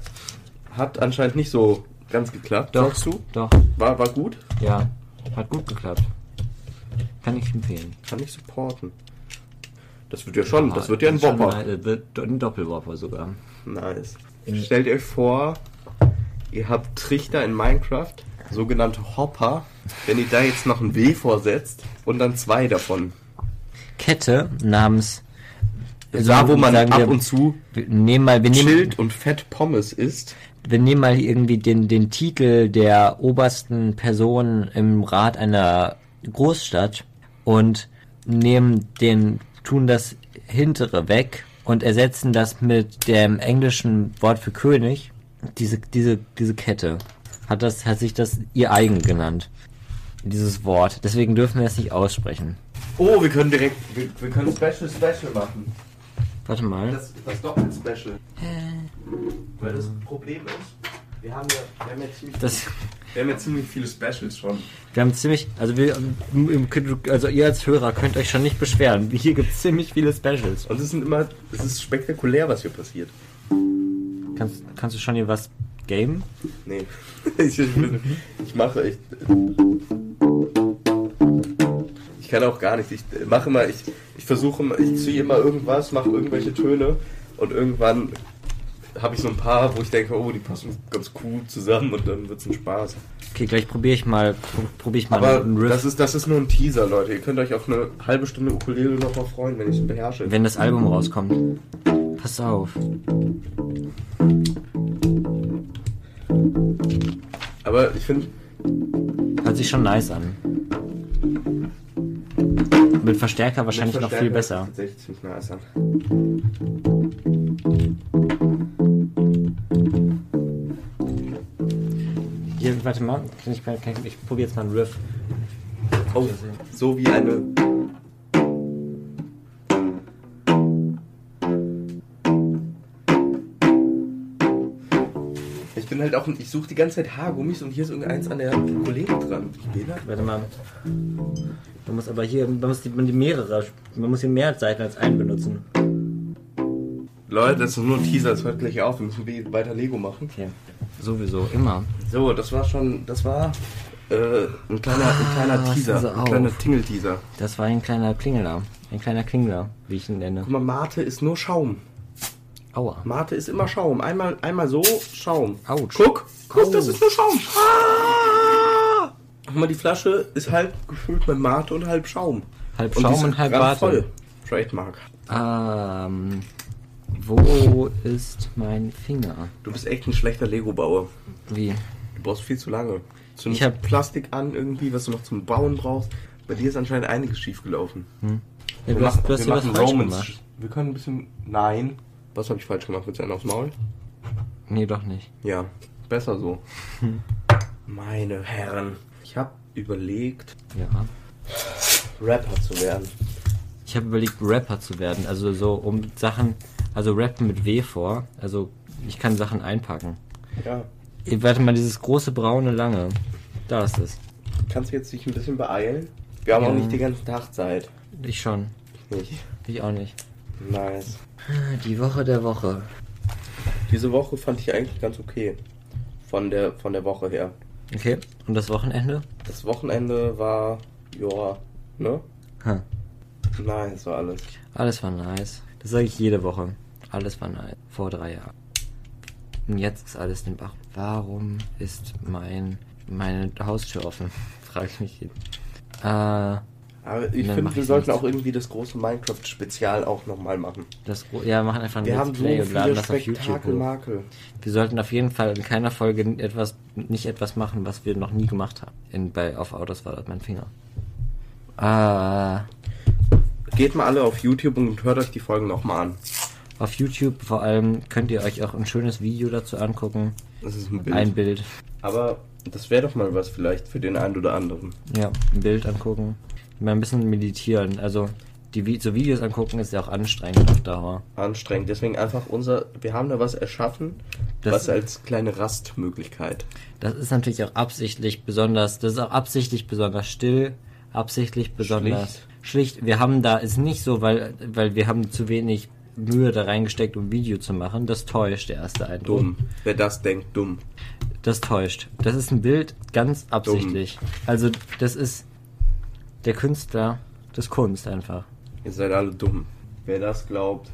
hat anscheinend nicht so ganz geklappt,
Doch.
sagst du?
doch,
War, war gut?
ja, hat gut geklappt. Kann ich empfehlen.
Kann ich supporten. Das wird ja schon, das wird ja ein Whopper.
Ein, äh, ein Doppelwopper sogar.
Nice.
In-
Stellt euch vor, ihr habt Trichter in Minecraft, sogenannte Hopper. Wenn ihr da jetzt noch ein W vorsetzt und dann zwei davon.
Kette namens.
Da, wo man
sagen
ab
wir,
und zu
nehmen mal, wir nehmen,
Schild und Fett Pommes isst.
wir nehmen mal irgendwie den, den Titel der obersten Person im Rat einer Großstadt und nehmen den, tun das hintere weg und ersetzen das mit dem englischen Wort für König. Diese, diese, diese Kette. Hat das, hat sich das ihr eigen genannt. Dieses Wort. Deswegen dürfen wir es nicht aussprechen.
Oh, wir können direkt, wir, wir können Special Special machen.
Warte mal.
Das, das Doppel-Special. Weil das Problem ist, wir haben ja, wir haben ja, ziemlich,
Das,
wir haben ja ziemlich viele Specials schon.
wir haben ziemlich, also wir, also ihr als Hörer könnt euch schon nicht beschweren. Hier gibt es ziemlich viele Specials.
Und es sind immer, es ist spektakulär, was hier passiert.
Kannst, kannst du schon hier was gamen?
Nee. [LAUGHS] ich, ich, bin- ich mache echt. Ich kann auch gar nicht. Ich mache immer, ich, ich versuche ich ziehe immer irgendwas, mache irgendwelche Töne und irgendwann habe ich so ein paar, wo ich denke, oh, die passen ganz cool zusammen und dann wird's ein Spaß.
Okay, gleich probiere ich mal, probiere ich mal
Aber
einen Riff.
das ist, das ist nur ein Teaser, Leute. Ihr könnt euch auf eine halbe Stunde Ukulele noch mal freuen, wenn ich es beherrsche.
wenn das Album rauskommt. Pass auf.
Aber ich finde,
Hört sich schon nice an. Mit Verstärker wahrscheinlich noch viel besser.
Tatsächlich ziemlich nice an.
Hier, warte mal. Ich, ich, ich probiere jetzt mal einen Riff.
Oh, so wie eine. Ich bin halt auch, ich suche die ganze Zeit Haargummis und hier ist irgendeins an der Ukulele dran.
Warte mal. Man muss aber hier, man muss die, man die mehrere, man muss hier mehr Seiten als einen benutzen.
Leute, das ist nur ein Teaser, das hört gleich auf. Wir müssen we- weiter Lego machen.
Okay. Sowieso, immer.
So, das war schon, das war äh, ein kleiner, ein kleiner
Ah,
Teaser, ein kleiner. Tingle-Teaser.
Das war ein kleiner Klingler. Ein kleiner Klingler, wie ich ihn nenne.
Guck mal, Mate ist nur Schaum.
Aua.
Mate ist immer Schaum. Einmal, einmal so, Schaum.
Autsch.
Guck, guck, das
Au.
ist nur Schaum. Ah! Guck mal, die Flasche ist halb gefüllt mit Mate und halb Schaum.
Halb
Und
Schaum und halb Warte.
voll. Trademark.
Ähm, wo ist mein Finger?
Du bist echt ein schlechter Lego-Bauer.
Wie?
Du brauchst viel zu lange. Du
Ich hab-
Plastik an irgendwie, was du noch zum Bauen brauchst. Bei dir ist anscheinend einiges schief gelaufen.
Ja, du hast, du hast hier was falsch gemacht.
Wir können ein bisschen. Nein. Was habe ich falsch gemacht? Willst du einen aufs Maul?
Nee, doch nicht.
Ja, besser so. Meine Herren. Ich habe überlegt,
Ja.
Rapper zu werden.
Ich habe überlegt, Rapper zu werden. Also so um Sachen, also rappen mit W vor. Also ich kann Sachen einpacken.
Ja.
Warte mal, dieses große braune lange. Da ist es.
Kannst du jetzt dich ein bisschen beeilen? Wir haben auch
Ja.
nicht den ganzen Tag Zeit.
Ich schon.
nicht.
Ich auch nicht.
Nice.
Die Woche der Woche.
Diese Woche fand ich eigentlich ganz okay. Von der, von der Woche her.
Okay. Und das Wochenende?
Das Wochenende war, ja, ne?
Hm.
Nice war alles.
Alles war nice. Das sage ich jede Woche. Alles war nice. Vor drei Jahren. Und jetzt ist alles den Bach. Warum ist mein meine Haustür offen? [LAUGHS] Frage ich mich. jeden- Äh,
Aber ich finde, wir sollten
nicht.
auch irgendwie das große Minecraft-Spezial auch nochmal machen.
das ja, wir machen einfach ein
Wir haben so
Play und laden das auf YouTube.
Makel.
Wir sollten auf jeden Fall in keiner Folge etwas nicht etwas machen, was wir noch nie gemacht haben. In, bei auf Autos war das mein Finger. Äh,
Geht mal alle auf YouTube und hört euch die Folgen nochmal an.
Auf YouTube vor allem könnt ihr euch auch ein schönes Video dazu angucken.
Das ist ein Bild.
Ein Bild.
Aber das wäre doch mal was vielleicht für den einen oder anderen.
Ja, ein Bild angucken. Mal ein bisschen meditieren. Also, die so Videos angucken ist ja auch anstrengend auf Dauer.
Anstrengend. Deswegen einfach unser, wir haben da was erschaffen,
Das-
was als kleine Rastmöglichkeit.
Das ist natürlich auch absichtlich besonders, das ist auch absichtlich besonders still, absichtlich besonders schlicht. Wir haben da, ist nicht so, weil, weil wir haben zu wenig Mühe da reingesteckt, um Video zu machen. Das täuscht, der erste Eindruck.
Dumm. Wer das denkt, dumm.
Das täuscht. Das ist ein Bild ganz absichtlich. Also, das ist der Künstler, das Kunst einfach.
Ihr seid alle dumm. Wer das glaubt,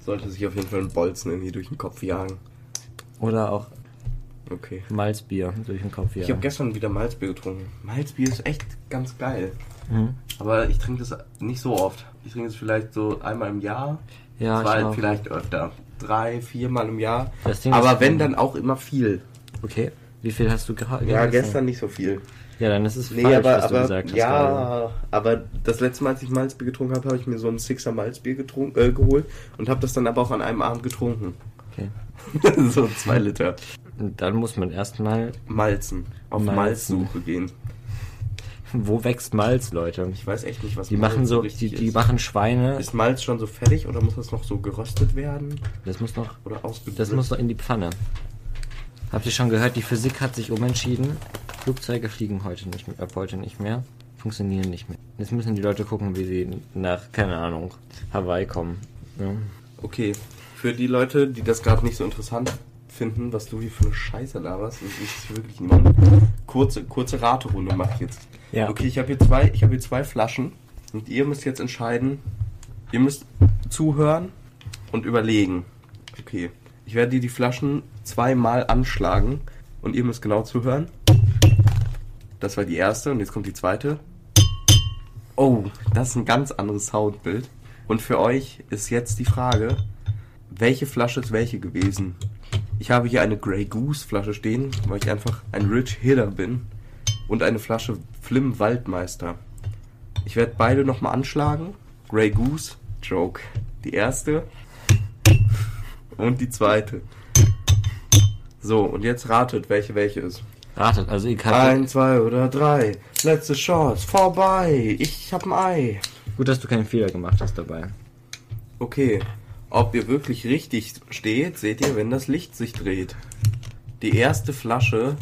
sollte sich auf jeden Fall einen Bolzen irgendwie durch den Kopf jagen.
Oder auch
Okay.
Malzbier durch den Kopf
Ich
jagen.
habe gestern wieder Malzbier getrunken. Malzbier ist echt ganz geil.
Mhm.
Aber ich trinke das nicht so oft. Ich trinke es vielleicht so einmal im Jahr.
Ja, ich
Zwei,
auch.
vielleicht öfter. Drei, viermal im Jahr.
Das Ding
Aber wenn, dann auch immer viel.
Okay. Wie viel hast du geha
Ja, gestern nicht so viel.
Ja, dann ist es
Nee,
falsch,
aber,
was du
aber
gesagt hast. gerade.
ja, aber das letzte Mal, als ich Malzbier getrunken habe, habe ich mir so ein Sixer Malzbier getrunken, äh, geholt und habe das dann aber auch an einem Abend getrunken.
Okay. [LAUGHS]
so zwei Liter.
Und dann muss man erstmal,
Malzen. Auf
Malzen.
Malzsuche gehen.
Wo wächst Malz, Leute?
Ich weiß echt nicht, was
Die
Malz
machen so, die, die
ist.
machen Schweine.
Ist Malz schon so fertig oder muss das noch so geröstet werden?
Das muss noch,
Oder
das muss noch in die Pfanne. Habt ihr schon gehört, die Physik hat sich umentschieden. Flugzeuge fliegen heute nicht mehr, ab heute nicht mehr. Funktionieren nicht mehr. Jetzt müssen die Leute gucken, wie sie nach, keine Ahnung, Hawaii kommen. Ja.
Okay, für die Leute, die das gerade nicht so interessant finden, was du hier für eine Scheiße laberst, das ist wirklich niemand. Kurze, kurze Raterunde mache ich jetzt.
Ja.
Okay, ich habe hier zwei, ich habe hier zwei Flaschen und ihr müsst jetzt entscheiden. Ihr müsst zuhören und überlegen. Okay, ich werde dir die Flaschen zweimal anschlagen und ihr müsst genau zuhören. Das war die erste und jetzt kommt die zweite. Oh, das ist ein ganz anderes Soundbild. Und für euch ist jetzt die Frage, welche Flasche ist welche gewesen? Ich habe hier eine Grey Goose Flasche stehen, weil ich einfach ein Rich Hitter bin. Und eine Flasche Flim Waldmeister. Ich werde beide nochmal anschlagen. Grey Goose, Joke. Die erste. Und die zweite. So, und jetzt ratet, welche welche ist.
Ratet, also ihr könnt.
Ein, zwei oder drei. Letzte Chance. Vorbei. Ich hab ein Ei.
Gut, dass du keinen Fehler gemacht hast dabei.
Okay. Ob ihr wirklich richtig steht, seht ihr, wenn das Licht sich dreht. Die erste Flasche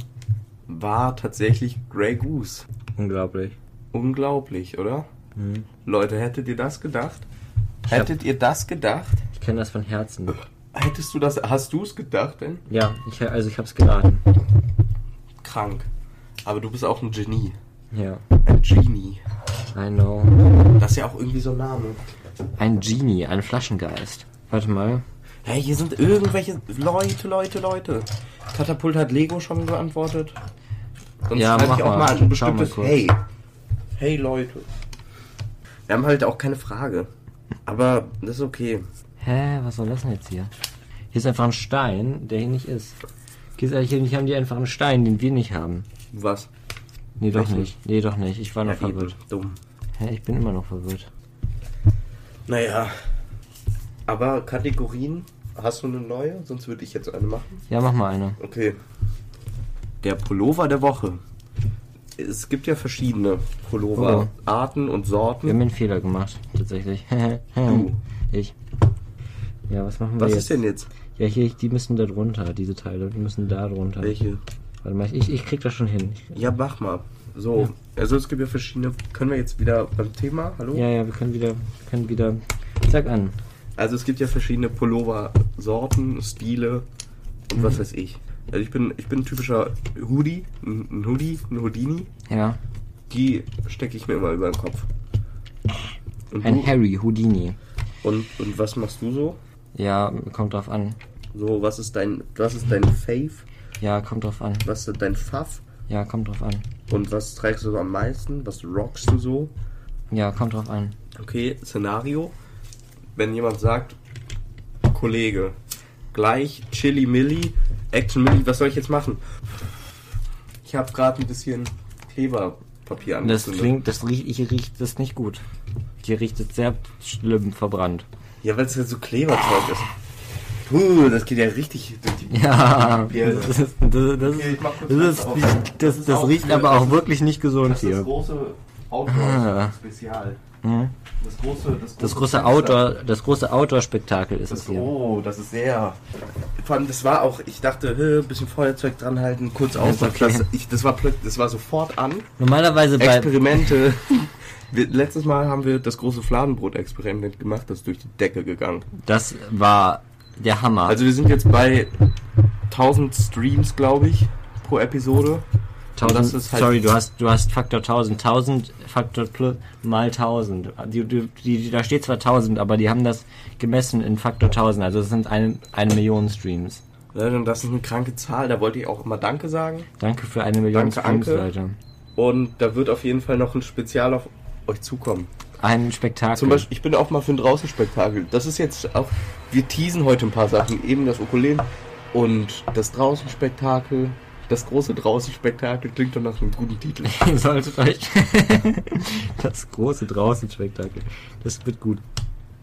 war tatsächlich Grey Goose.
Unglaublich.
Unglaublich, oder?
Mhm.
Leute, hättet ihr das gedacht?
Ich hab-
Hättet ihr das gedacht?
Ich kenne das von Herzen.
Hättest du das, hast du es gedacht denn?
Ja, ich, also ich hab's geraten.
Krank. Aber du bist auch ein Genie.
Ja,
Ein Genie.
I know.
Das ist ja auch irgendwie so ein Name.
Ein Genie, ein Flaschengeist. Warte mal.
Hey, hier sind irgendwelche Leute, Leute, Leute. Katapult hat Lego schon beantwortet. Sonst
Ja, mach
ich auch
mal.
ein bestimmtes
mal.
Hey. Hey, Leute. Wir haben halt auch keine Frage. Aber das ist okay.
Hä, was soll das denn jetzt hier? Hier ist einfach ein Stein, der hier nicht ist. Hier, hier haben die einfach einen Stein, den wir nicht haben.
Was?
Nee, doch
Welchen?
nicht. Nee, doch nicht. Ich war noch
Ja,
verwirrt.
eben. Dumm.
Hä, ich bin immer noch verwirrt.
Naja. Aber Kategorien, hast du eine neue? Sonst würde ich jetzt eine machen.
Ja, mach mal eine.
Okay. Der Pullover der Woche. Es gibt ja verschiedene Pulloverarten und
Wir haben
Sorten.
einen Fehler gemacht, tatsächlich. [LAUGHS]
Du. [LAUGHS]
Ich. Ja, was machen wir
Was
jetzt?
ist denn jetzt?
Ja, hier, die müssen da drunter, diese Teile. Die müssen da drunter.
Welche?
Warte mal, ich, ich krieg das schon hin.
Ja, mach mal. So, also es gibt ja verschiedene. Können wir jetzt wieder beim Thema? Hallo?
Ja, ja, wir können wieder, wir können wieder. Sag an.
Also es gibt ja verschiedene Pullover-Sorten, Stile und was weiß ich. Also ich bin, ich bin ein typischer Hoodie, ein ein Hoodie, ein Houdini.
Ja.
Die stecke ich mir immer über den Kopf. Und,
Ein
du?
Harry Houdini.
und, und was machst du so?
Ja, kommt drauf an.
So, was ist dein, was ist dein Fave?
Ja, kommt drauf an.
Was ist dein Pfaff?
Ja, kommt drauf an.
Und was trägst du so am meisten? Was rockst du so?
Ja, kommt drauf an.
Okay, Szenario. Wenn jemand sagt, Kollege, gleich Chili Milli, Action Milli, was soll ich jetzt machen? Ich habe gerade ein bisschen Kleberpapier
Das
angezündet.
klingt, das riecht, ich riecht das nicht gut. Hier riecht es sehr schlimm verbrannt.
Ja, weil es ja so Kleberzeug ist. Puh, das geht ja richtig durch die
Ja, das ist, das, das,
Okay,
das, ist, das, das
auch
riecht aber auch wirklich nicht gesund
Das ist das
hier.
große
Ah. Mhm.
Das große, das große,
Das große. Outdoor, das große Outdoor-Spektakel ist es
Das,
hier.
oh, das ist sehr. Vor allem, das war auch, ich dachte, hä, bisschen Feuerzeug dranhalten, kurz aus.
okay.
Das, ich, das, war, das war sofort an.
Normalerweise bei,
Experimente. [LAUGHS] Wir, letztes Mal haben wir das große Fladenbrot-Experiment gemacht, das ist durch die Decke gegangen.
das war der Hammer.
Also wir sind jetzt bei 1000 Streams, glaube ich, pro Episode.
1000,
das ist halt-
sorry, du hast, du hast Faktor 1000, 1000 Faktor plus mal 1000. Die, die, die, da steht zwar 1000, aber die haben das gemessen in Faktor 1000, also es sind eine, eine Million Streams.
Leute, und das ist eine kranke Zahl, da wollte ich auch immer Danke sagen.
Danke für eine Million
Danke,
Streams,
Anke.
Leute.
Und da wird auf jeden Fall noch ein Spezial auf euch zukommen.
Ein Spektakel.
Zum Beispiel, ich bin auch mal für ein Draußenspektakel. Das ist jetzt auch, wir teasen heute ein paar Sachen. Eben das Ukulele und das Draußenspektakel. Das große Draußenspektakel klingt doch nach einem guten Titel.
Ihr solltet euch das große Draußenspektakel. Das wird gut.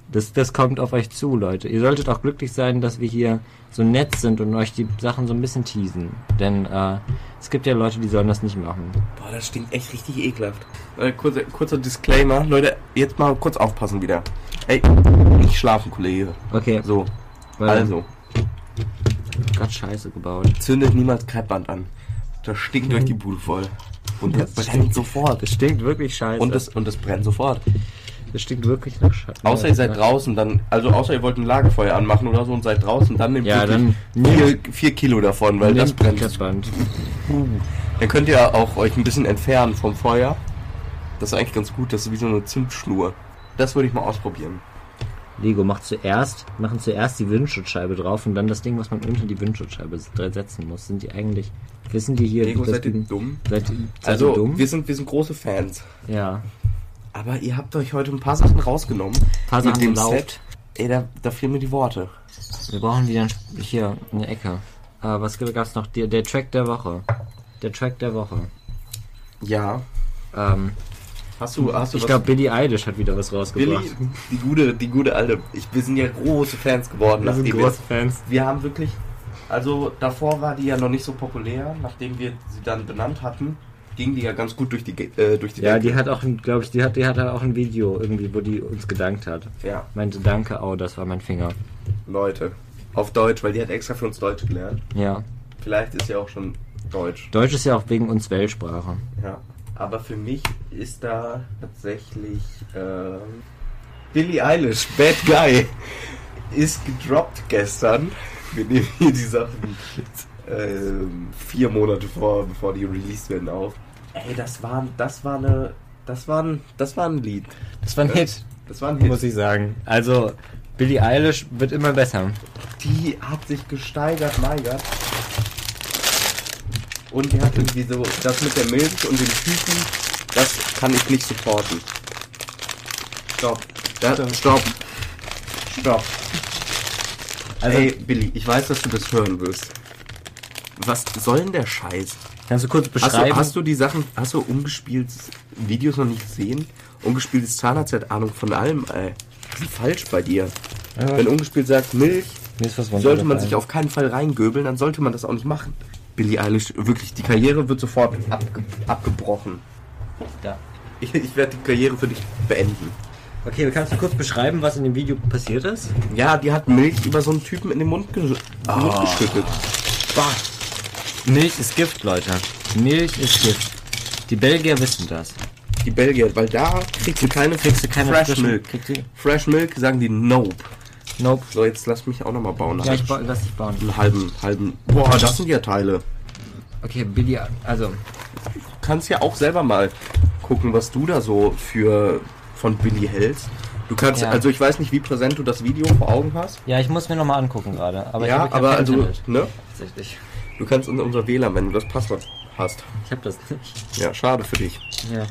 Das, das kommt auf euch zu, Leute. Ihr solltet auch glücklich sein, dass wir hier so nett sind und euch die Sachen so ein bisschen teasen. Denn äh, es gibt ja Leute, die sollen das nicht machen.
Boah, das stinkt echt richtig ekelhaft. Äh, kurzer, kurzer Disclaimer. Leute, jetzt mal kurz aufpassen wieder. Ey, nicht schlafen, Kollege.
Okay,
So,
weil
also,
Gott Scheiße gebaut.
zündet niemals Kreppband an. Das stinkt euch die Bude voll. Und das
Das
brennt sofort.
Das stinkt wirklich scheiße.
Und das, und das brennt sofort.
das stinkt wirklich nach Scheiße.
Außer ihr seid draußen, dann, also außer ihr wollt ein Lagerfeuer anmachen oder so und seid draußen, dann nehmt
Ja, dann
vier, vier Kilo davon, weil das brennt.
Klettband.
Dann könnt ihr auch euch ein bisschen entfernen vom Feuer. Das ist eigentlich ganz gut, das ist wie so eine Zündschnur. Das würde ich mal ausprobieren.
Lego macht zuerst, machen zuerst die Windschutzscheibe drauf und dann das Ding, was man unter die Windschutzscheibe setzen muss. Sind die eigentlich, wissen die hier,
Lego, seid ihr dumm?
Seid, seid
Also,
ihr dumm?
wir sind, wir sind große Fans.
ja.
Aber ihr habt euch heute ein paar Sachen rausgenommen.
Ein paar Sachen erlaubt.
Set. Ey, da, da fehlen mir die Worte.
Wir brauchen wieder ein, hier eine Ecke. Äh, was gab's noch? Der, der Track der Woche. Der Track der Woche.
Ja.
Ähm,
Hast du, hast du
ich glaube, Billie Eilish hat wieder was rausgebracht.
Billy, die gute, die gute alte. Ich, wir sind ja große Fans geworden.
Wir sind große Fans.
Wir haben wirklich, also davor war die ja noch nicht so populär, nachdem wir sie dann benannt hatten, ging die ja ganz gut durch die, äh, durch die
Ja,
Decke.
die hat auch, glaube ich, die hat, die hat auch ein Video irgendwie, wo die uns gedankt hat.
Ja,
Meinte, danke, oh, das war mein Finger.
Leute. Auf Deutsch, weil die hat extra für uns Deutsch gelernt.
Ja.
Vielleicht ist ja auch schon Deutsch.
Deutsch ist ja auch wegen uns Weltsprache.
Ja. Aber für mich ist da tatsächlich ähm, Billie Eilish, Bad Guy, ist gedroppt gestern. Wir nehmen hier die Sachen ähm, vier Monate vor, bevor die released werden auf. Ey, das war, das war eine, das war ein, das war ein Lied.
Das war ein Hit,
Das war ein Hit.
muss ich sagen. Also, Billie Eilish wird immer besser.
Die hat sich gesteigert, mein Gott. Und die hat irgendwie so, das mit der Milch und dem Typen, das kann ich nicht supporten. Stopp. Da, stopp. Stopp.
Also-
Ey, Billy, ich weiß, dass du das hören wirst. Was soll denn der Scheiß?
Kannst du kurz
Hast
beschreiben?
du, hast du die Sachen, hast du ungespieltes Videos noch nicht gesehen? Ungespieltes Zahnarzt hat Ahnung von allem, ey. Was ist falsch bei dir?
Ja.
Wenn ungespielt sagt Milch, sollte man sich auf keinen Fall reingöbeln, dann sollte man das auch nicht machen. Billie Eilish, wirklich, die Karriere wird sofort abge abgebrochen.
Ja. [LAUGHS]
Ich, ich werde die Karriere für dich beenden.
Okay, kannst du kurz beschreiben, was in dem Video passiert ist?
Ja, die hat Milch über so einen Typen in den Mund, ge
Ah.
Mund geschüttet. Bah.
Milch ist Gift, Leute. Milch ist Gift. Die Belgier wissen das.
Die Belgier, weil da kriegst du keine,
Kriegst du keine
Fresh Milk.
du-
Fresh Milk sagen die Nope.
Nope.
So, jetzt lass mich auch nochmal bauen.
Ja, ich ba- lass dich bauen.
einen halben, halben. Boah, das sind ja Teile.
Okay, Billy, also,
Du kannst ja auch selber mal gucken, was du da so für von Billy hältst. Du kannst,
Ja.
also ich weiß nicht, wie präsent du das Video vor Augen hast.
ja, ich muss mir nochmal angucken gerade. Aber ich
ja,
ich
aber also,
Internet,
ne?
Tatsächlich.
Du kannst in unser WLAN, wenn du das Passwort hast.
Ich hab das nicht.
Ja, schade für dich.
Ja.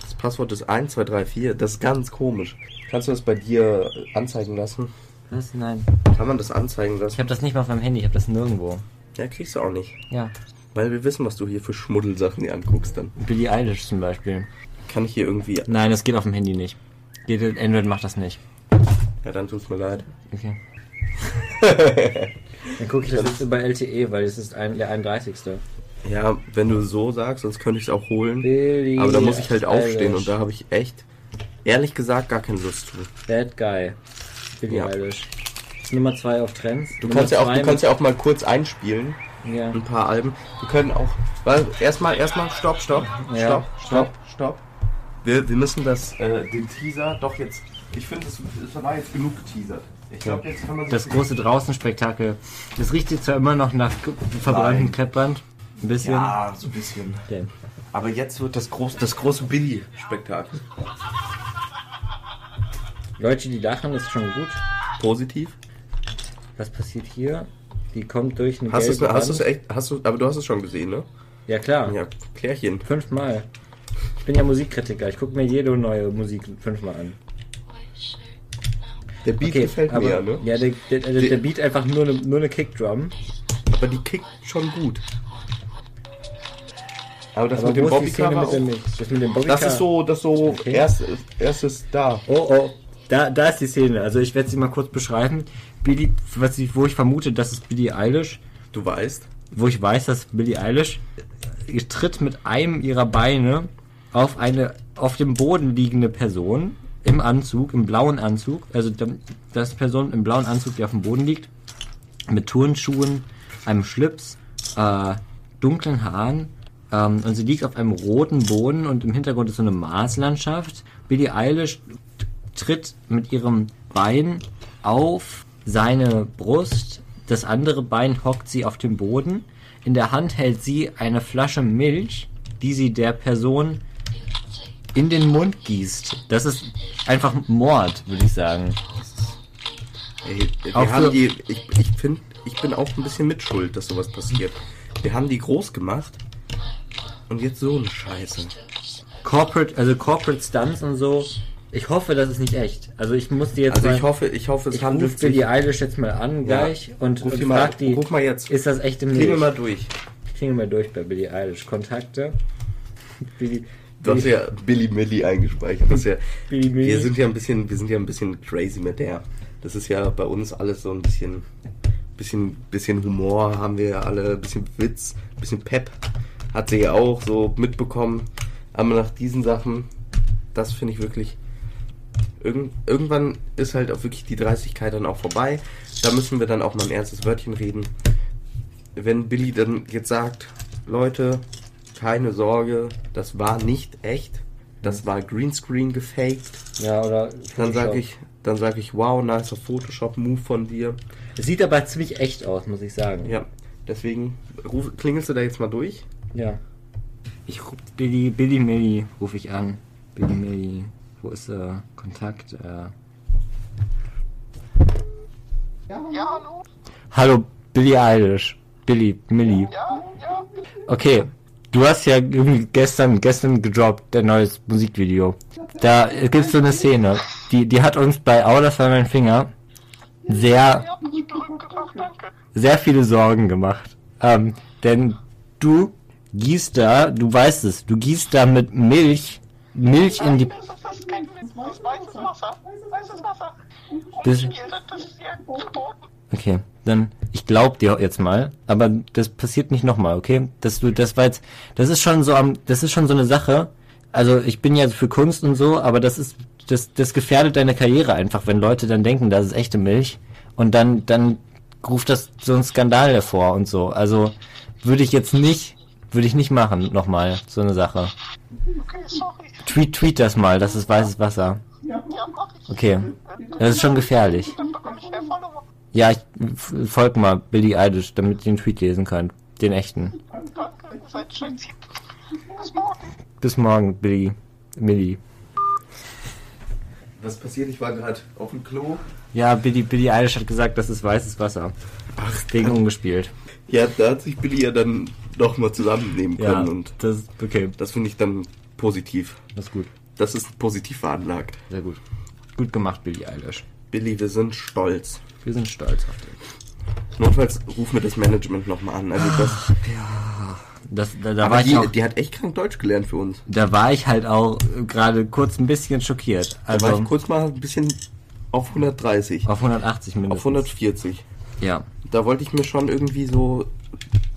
Das Passwort ist 1234. Das ist ganz komisch. Kannst du das bei dir anzeigen lassen?
Was? Nein.
Kann man das anzeigen
Ich
lassen?
hab das nicht mal auf meinem Handy, ich hab das nirgendwo.
Ja, kriegst du auch nicht.
Ja.
Weil wir wissen, was du hier für Schmuddelsachen dir anguckst dann.
Billie Eilish zum Beispiel.
Kann ich hier irgendwie.
Nein, das geht auf dem Handy nicht. Geht, Android macht das nicht.
Ja, dann tut's mir leid.
Okay. [LAUGHS] Dann gucke ich das jetzt bei LTE, weil es ist ein, der 31.
Ja, wenn du so sagst, sonst könnte ich es auch holen.
Billie
Aber da muss ich halt aufstehen
Eilish.
und da habe ich echt, ehrlich gesagt, gar keine Lust zu.
Bad Guy. Billie
Ja.
Eilish. Nummer 2 auf Trends.
Du kannst ja auch, du kannst ja auch mal kurz einspielen,
ja.
ein paar Alben. Wir können auch, weil erstmal, erstmal, stopp, stopp,
Ja,
stopp, stopp, stopp. Wir, wir müssen das, äh, den Teaser doch jetzt, ich finde, es es war jetzt genug geteasert. Ich glaube, jetzt kann man
Das große Draußenspektakel. Das riecht jetzt zwar immer noch nach verbranntem
Nein.
Kreppband. Ein bisschen.
Ja, so ein bisschen.
Okay.
Aber jetzt wird das, groß, das große Billy-Spektakel.
Leute, die lachen, ist schon gut.
Positiv.
Was passiert hier? Die kommt durch eine
Hast du es
gelbe
hast du's
Wand.
echt, hast du, aber du hast es schon gesehen, ne?
Ja, klar.
Ja, Klärchen.
Fünfmal. Ich bin ja Musikkritiker. Ich gucke mir jede neue Musik fünfmal an.
Der Beat gefällt
aber,
mir ja, ne?
Ja, der, der, der, der Beat einfach nur eine, nur eine Kickdrum.
Aber die kickt schon gut. Aber das
Aber
mit dem
mit
auch,
dem, das mit dem Bobby
das ist so, das so
Okay.
erstes, erstes da.
Oh, oh. Da, da ist die Szene. Also ich werde sie mal kurz beschreiben. Billy, was ich, wo ich vermute, das ist Billie Eilish.
Du weißt.
Wo ich weiß, dass Billie Eilish tritt mit einem ihrer Beine auf eine auf dem Boden liegende Person im Anzug, im blauen Anzug. Also da- das ist Person im blauen Anzug, die auf dem Boden liegt. Mit Turnschuhen, einem Schlips, äh, dunklen Haaren. Ähm, und sie liegt auf einem roten Boden und im Hintergrund ist so eine Marslandschaft. Billie Eilish tritt mit ihrem Bein auf seine Brust. Das andere Bein hockt sie auf dem Boden. In der Hand hält sie eine Flasche Milch, die sie der Person in den Mund gießt. Das ist einfach Mord, würde ich sagen.
Ey, wir
Auch
haben
für-
die, ich, ich finde, ich bin auch ein bisschen mitschuld, dass sowas passiert. Wir haben die groß gemacht und jetzt so eine Scheiße.
Corporate, also Corporate Stunts und so. Ich hoffe, das ist nicht echt. Also ich muss die jetzt
Also
mal,
ich hoffe, ich hoffe, es
ich
handelt
rufe Billie
sich.
Eilish jetzt mal an gleich und,
Ruf
und
die mal,
frag die,
ruf mal jetzt.
ist das echte Milch?
Klingel mal durch.
Ich klinge mal durch bei Billie Eilish. Kontakte. [LAUGHS] Billie,
Du hast ja Billy Millie eingespeichert. Das ist ja, [LAUGHS]
Billie Millie.
wir sind ja ein bisschen, wir sind ja ein bisschen crazy mit der. Das ist ja bei uns alles so ein bisschen, bisschen, bisschen Humor haben wir ja alle, bisschen Witz, bisschen Pep. Hat sie ja auch so mitbekommen. Aber nach diesen Sachen, das finde ich wirklich. Irgend, irgendwann ist halt auch wirklich die Dreistigkeit dann auch vorbei. Da müssen wir dann auch mal ein ernstes Wörtchen reden. Wenn Billy dann jetzt sagt, Leute, keine Sorge, das war nicht echt, das war Greenscreen gefaked,
ja, oder
dann sage ich, dann sage ich, wow, nicer Photoshop-Move von dir.
Es sieht aber ziemlich echt aus, muss ich sagen.
Ja, deswegen ruf, klingelst du da jetzt mal durch?
Ja. Ich rufe Billy, Billy Millie rufe ich an. Billy Millie. Wo ist äh, Kontakt? Äh.
Ja, hallo?
Hallo, Billy Eilish. Billy, Millie.
Ja, ja.
Okay, du hast ja irgendwie gestern, gestern gedroppt, dein neues Musikvideo. Da gibt's so eine Szene, die, die hat uns bei bei meinen Finger sehr, sehr viele Sorgen gemacht. Ähm, denn du gießt da, du weißt es, du gießt da mit Milch, Milch in die,
das ist kein ist weißes Wasser. Weißes Wasser. Und
Das-
Spiel, das, ist ja verboten.
Okay, dann ich glaub dir jetzt mal, aber das passiert nicht nochmal, okay? Dass du das war jetzt, das ist schon so am, das ist schon so eine Sache. Also ich bin ja für Kunst und so, aber das ist das das gefährdet deine Karriere einfach, wenn Leute dann denken, das ist echte Milch und dann dann ruft das so einen Skandal hervor und so. Also würde ich jetzt nicht Würde ich nicht machen, nochmal, so eine Sache. Tweet, tweet das mal, das ist weißes Wasser.
Ja, mach ich.
Okay. Das ist schon gefährlich. Ja, ich folg mal Billy Eilish, damit ihr den Tweet lesen könnt. Den echten.
Bis morgen.
Bis morgen, Billy. Millie.
Was passiert? Ich war gerade auf dem Klo.
Ja, Billy, Billy Eilish hat gesagt, das ist weißes Wasser.
Ach,
Wegen umgespielt.
Ja, da hat sich Billy ja dann doch mal zusammennehmen
Ja,
können und
das okay.
das finde ich dann positiv.
Das ist gut.
Das ist positiv veranlagt.
Sehr gut. Gut gemacht, Billy Eilish.
Billy, wir sind stolz.
Wir sind stolz auf dich.
Notfalls rufen wir das Management nochmal an. Also das,
Das, da, da, war ich
die,
auch,
die hat echt krank Deutsch gelernt für uns.
da war ich halt auch gerade kurz ein bisschen schockiert.
Da
Also
war ich kurz mal ein bisschen auf 130,
auf 180 mindestens.
auf 140.
Ja.
Da wollte ich mir schon irgendwie so...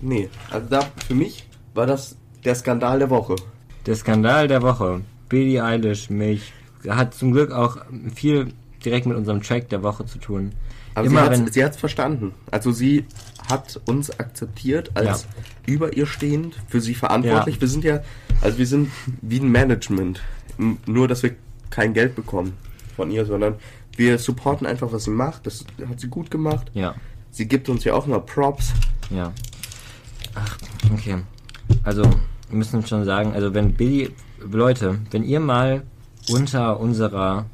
Nee, also da für mich war das der Skandal der Woche.
Der Skandal der Woche. Billie Eilish, mich, hat zum Glück auch viel direkt mit unserem Track der Woche zu tun.
Aber
Immer
sie hat hat's verstanden. Also sie hat uns akzeptiert als über ihr stehend, für sie verantwortlich.
Ja.
Wir sind ja, also wir sind wie ein Management. Nur, dass wir kein Geld bekommen von ihr, sondern wir supporten einfach, was sie macht. Das hat sie gut gemacht.
ja,
Sie gibt uns ja auch mal Props.
ja. Ach, okay. Also, wir müssen schon sagen, also wenn Billy, Leute, wenn ihr mal unter unserer,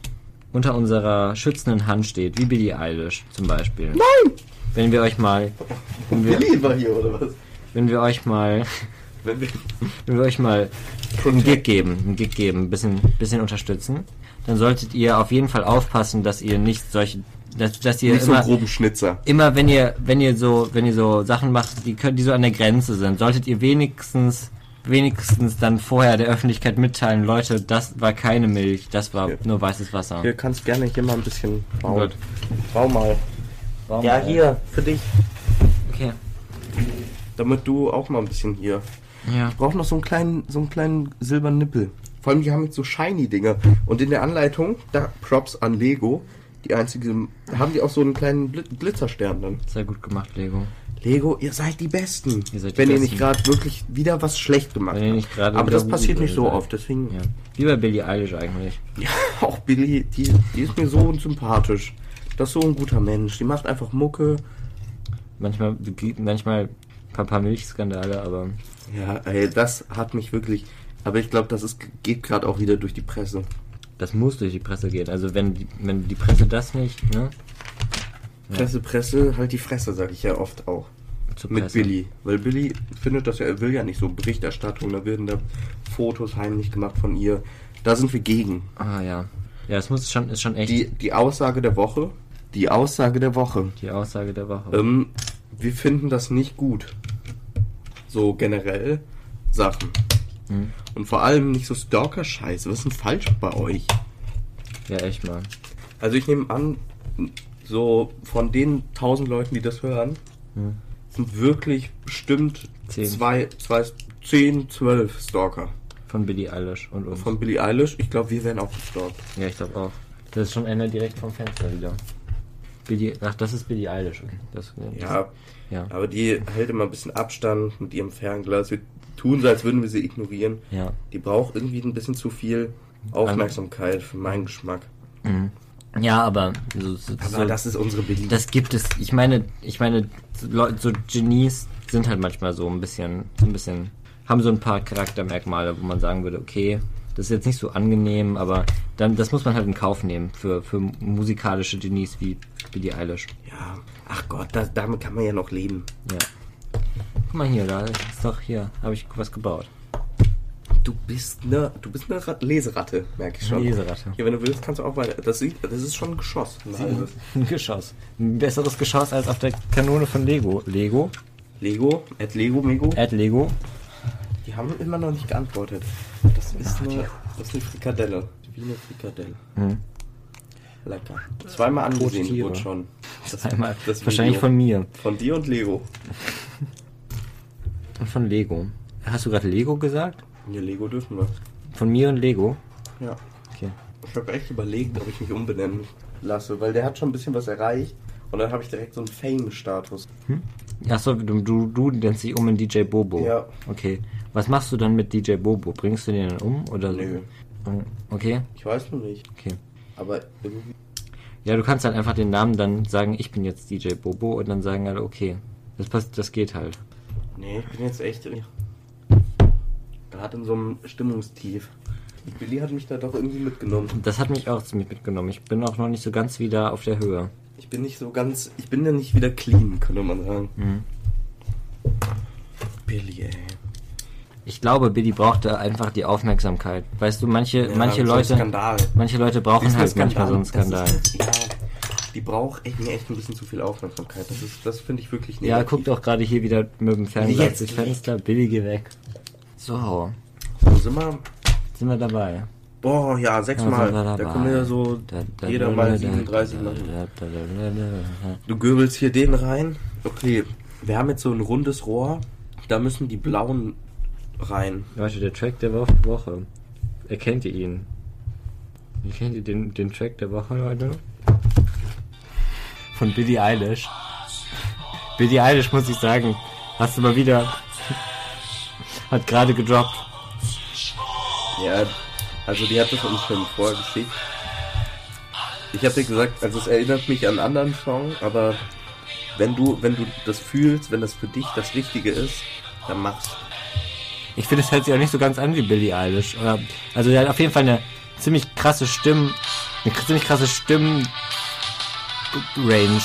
unter unserer schützenden Hand steht, wie Billie Eilish zum Beispiel. Nein! Wenn wir euch mal, wenn wir,
Billy war hier, oder was?
wenn wir euch mal
Wenn wir
wenn wir euch mal einen Gig geben, einen Gig geben, ein bisschen, bisschen unterstützen, dann solltet ihr auf jeden Fall aufpassen, dass ihr nicht solche, dass, dass ihr
nicht so
immer,
einen groben Schnitzer.
immer wenn ihr, wenn ihr so, wenn ihr so Sachen macht, die die so an der Grenze sind, solltet ihr wenigstens, wenigstens dann vorher der Öffentlichkeit mitteilen, Leute, das war keine Milch, das war
Ja.
nur weißes Wasser.
Hier kannst gerne hier mal ein bisschen bauen.
Gut.
Bau mal.
Warum-
Ja, hier, für dich.
Okay.
Damit du auch mal ein bisschen hier
Ja.
Ich brauche noch so einen kleinen, so einen kleinen silbernen Nippel. Vor allem, die haben jetzt so shiny Dinger. Und in der Anleitung, da Props an Lego, die einzige, haben die auch so einen kleinen Glitzerstern dann.
Sehr gut gemacht, Lego.
Lego, ihr seid die Besten.
Ihr seid die
wenn ihr
Besten.
nicht gerade wirklich wieder was schlecht gemacht
ihr
habt. Aber das passiert nicht so oft, deswegen.
Ja. Wie bei Billie Eilish eigentlich.
Ja, [LAUGHS] auch Billy, die, die ist mir so sympathisch. Das ist so ein guter Mensch. Die macht einfach Mucke.
Manchmal, manchmal ein paar, paar Milchskandale, aber
Ja, ey, das hat mich wirklich. Aber ich glaube, das ist, geht gerade auch wieder durch die Presse.
Das muss durch die Presse gehen. Also wenn die, wenn die Presse das nicht, ne? Ja.
Presse, Presse, halt die Fresse, sag ich ja oft auch. Mit. Billy. Weil Billy findet das ja, er will ja nicht so Berichterstattung, da werden da Fotos heimlich gemacht von ihr. Da sind wir gegen.
Ah ja. Ja, es muss schon, ist schon echt
Die,
die,
die Aussage der Woche. Die Aussage der Woche.
Aussage der Woche.
Ähm, wir finden das nicht gut. So generell Sachen.
Hm.
Und vor allem nicht so Stalker-Scheiße. Was ist denn falsch bei euch?
Ja, echt mal.
Also ich nehme an, so von den tausend Leuten, die das hören,
Hm.
sind wirklich bestimmt
Zehn.
zwei, zwei, zehn, zwölf Stalker.
Von Billie Eilish und uns.
Von Billie Eilish, ich glaube, wir werden auch gestalkt.
ja, ich glaube auch. Das ist schon einer direkt vom Fenster wieder. Billie, ach, das ist Billie Eilish. Das,
Ja,
ja.
aber die hält immer ein bisschen Abstand mit ihrem Fernglas. Wir tun so, als würden wir sie ignorieren.
Ja.
Die braucht irgendwie ein bisschen zu viel Aufmerksamkeit für meinen Geschmack.
Mhm. Ja, aber so, so,
Aber
so,
das ist unsere Billie.
das gibt es. Ich meine, ich meine, so Genies sind halt manchmal so ein bisschen, so ein bisschen, haben so ein paar Charaktermerkmale, wo man sagen würde, okay, das ist jetzt nicht so angenehm, aber dann, das muss man halt in Kauf nehmen für, für musikalische Genies wie Billie Eilish.
ja, ach Gott, da, damit kann man ja noch leben.
Ja. Guck mal hier, da ist doch hier, habe ich was gebaut.
Du bist eine, du bist eine Rat Leseratte, merke ich schon.
Leseratte.
Ja, wenn du willst, kannst du auch weiter. Das, sieht, das ist schon ein Geschoss. [LAUGHS] Ein
Geschoss. Ein besseres Geschoss als auf der Kanone von Lego. Lego?
Lego, at Lego, Mego.
Add Lego?
Die haben immer noch nicht geantwortet. Das ist eine, das ist eine Frikadelle. Wie eine Frikadelle.
Hm.
Lecker. Zweimal angesehen wurde schon. Das,
Einmal.
das
Wahrscheinlich
Video.
von mir.
Von dir und Lego.
Und von Lego. Hast du gerade Lego gesagt?
Ja, Lego dürfen wir.
Von mir und Lego?
Ja.
Okay.
Ich habe echt überlegt, ob ich mich umbenennen lasse, weil der hat schon ein bisschen was erreicht. Und dann habe ich direkt so einen Fame-Status.
Hm? Achso, du, du, du nennst dich um in DJ Bobo.
Ja.
Okay. Was machst du dann mit DJ Bobo? Bringst du den dann um oder so?
Nö.
Okay,
Ich weiß noch nicht.
okay.
Aber irgendwie.
Ja, du kannst dann einfach den Namen dann sagen, ich bin jetzt DJ Bobo und dann sagen alle, okay. Das passt, das geht halt.
Nee, ich bin jetzt echt gerade in so einem Stimmungstief. Billy hat mich da doch irgendwie mitgenommen.
Das hat mich auch ziemlich mitgenommen. Ich bin auch noch nicht so ganz wieder auf der Höhe.
Ich bin nicht so ganz. Ich bin ja nicht wieder clean, könnte man sagen.
Mhm.
Billy, ey.
Ich glaube, Billy brauchte einfach die Aufmerksamkeit. Weißt du, manche,
Ja,
manche Leute,
Skandal.
manche Leute brauchen halt manchmal so einen Skandal.
Das ist, ja, die braucht echt, mir echt ein bisschen zu viel Aufmerksamkeit. Das ist, das finde ich wirklich
Ja,
negativ.
guck doch gerade hier wieder mit dem Fernseher
Jetzt
durchs Fenster. Billy, geh weg. So,
Wo sind wir?
sind wir dabei.
Boah, ja,
Ja,
sechsmal. Da
dabei.
kommen ja so
Da, da,
jeder
da,
mal
da,
37
da,
machen.
da, da, da, da, da.
Du göbelst hier den rein. Okay, wir haben jetzt so ein rundes Rohr. Da müssen die blauen rein.
Leute, der Track der Wo Woche. Erkennt ihr ihn? Erkennt ihr den, den Track der Woche, Leute? Von Billie Eilish. Billie Eilish, muss ich sagen, hast du mal wieder... Hat gerade gedroppt.
Ja, also die hat das uns schon vorher geschickt. Ich habe dir gesagt, also es erinnert mich an einen anderen Song, aber wenn du, wenn du das fühlst, wenn das für dich das Richtige ist, dann mach's.
Ich finde, es hört sich auch nicht so ganz an wie Billie Eilish. Also, er hat auf jeden Fall eine ziemlich krasse Stimm... Eine ziemlich krasse Stimm... Range.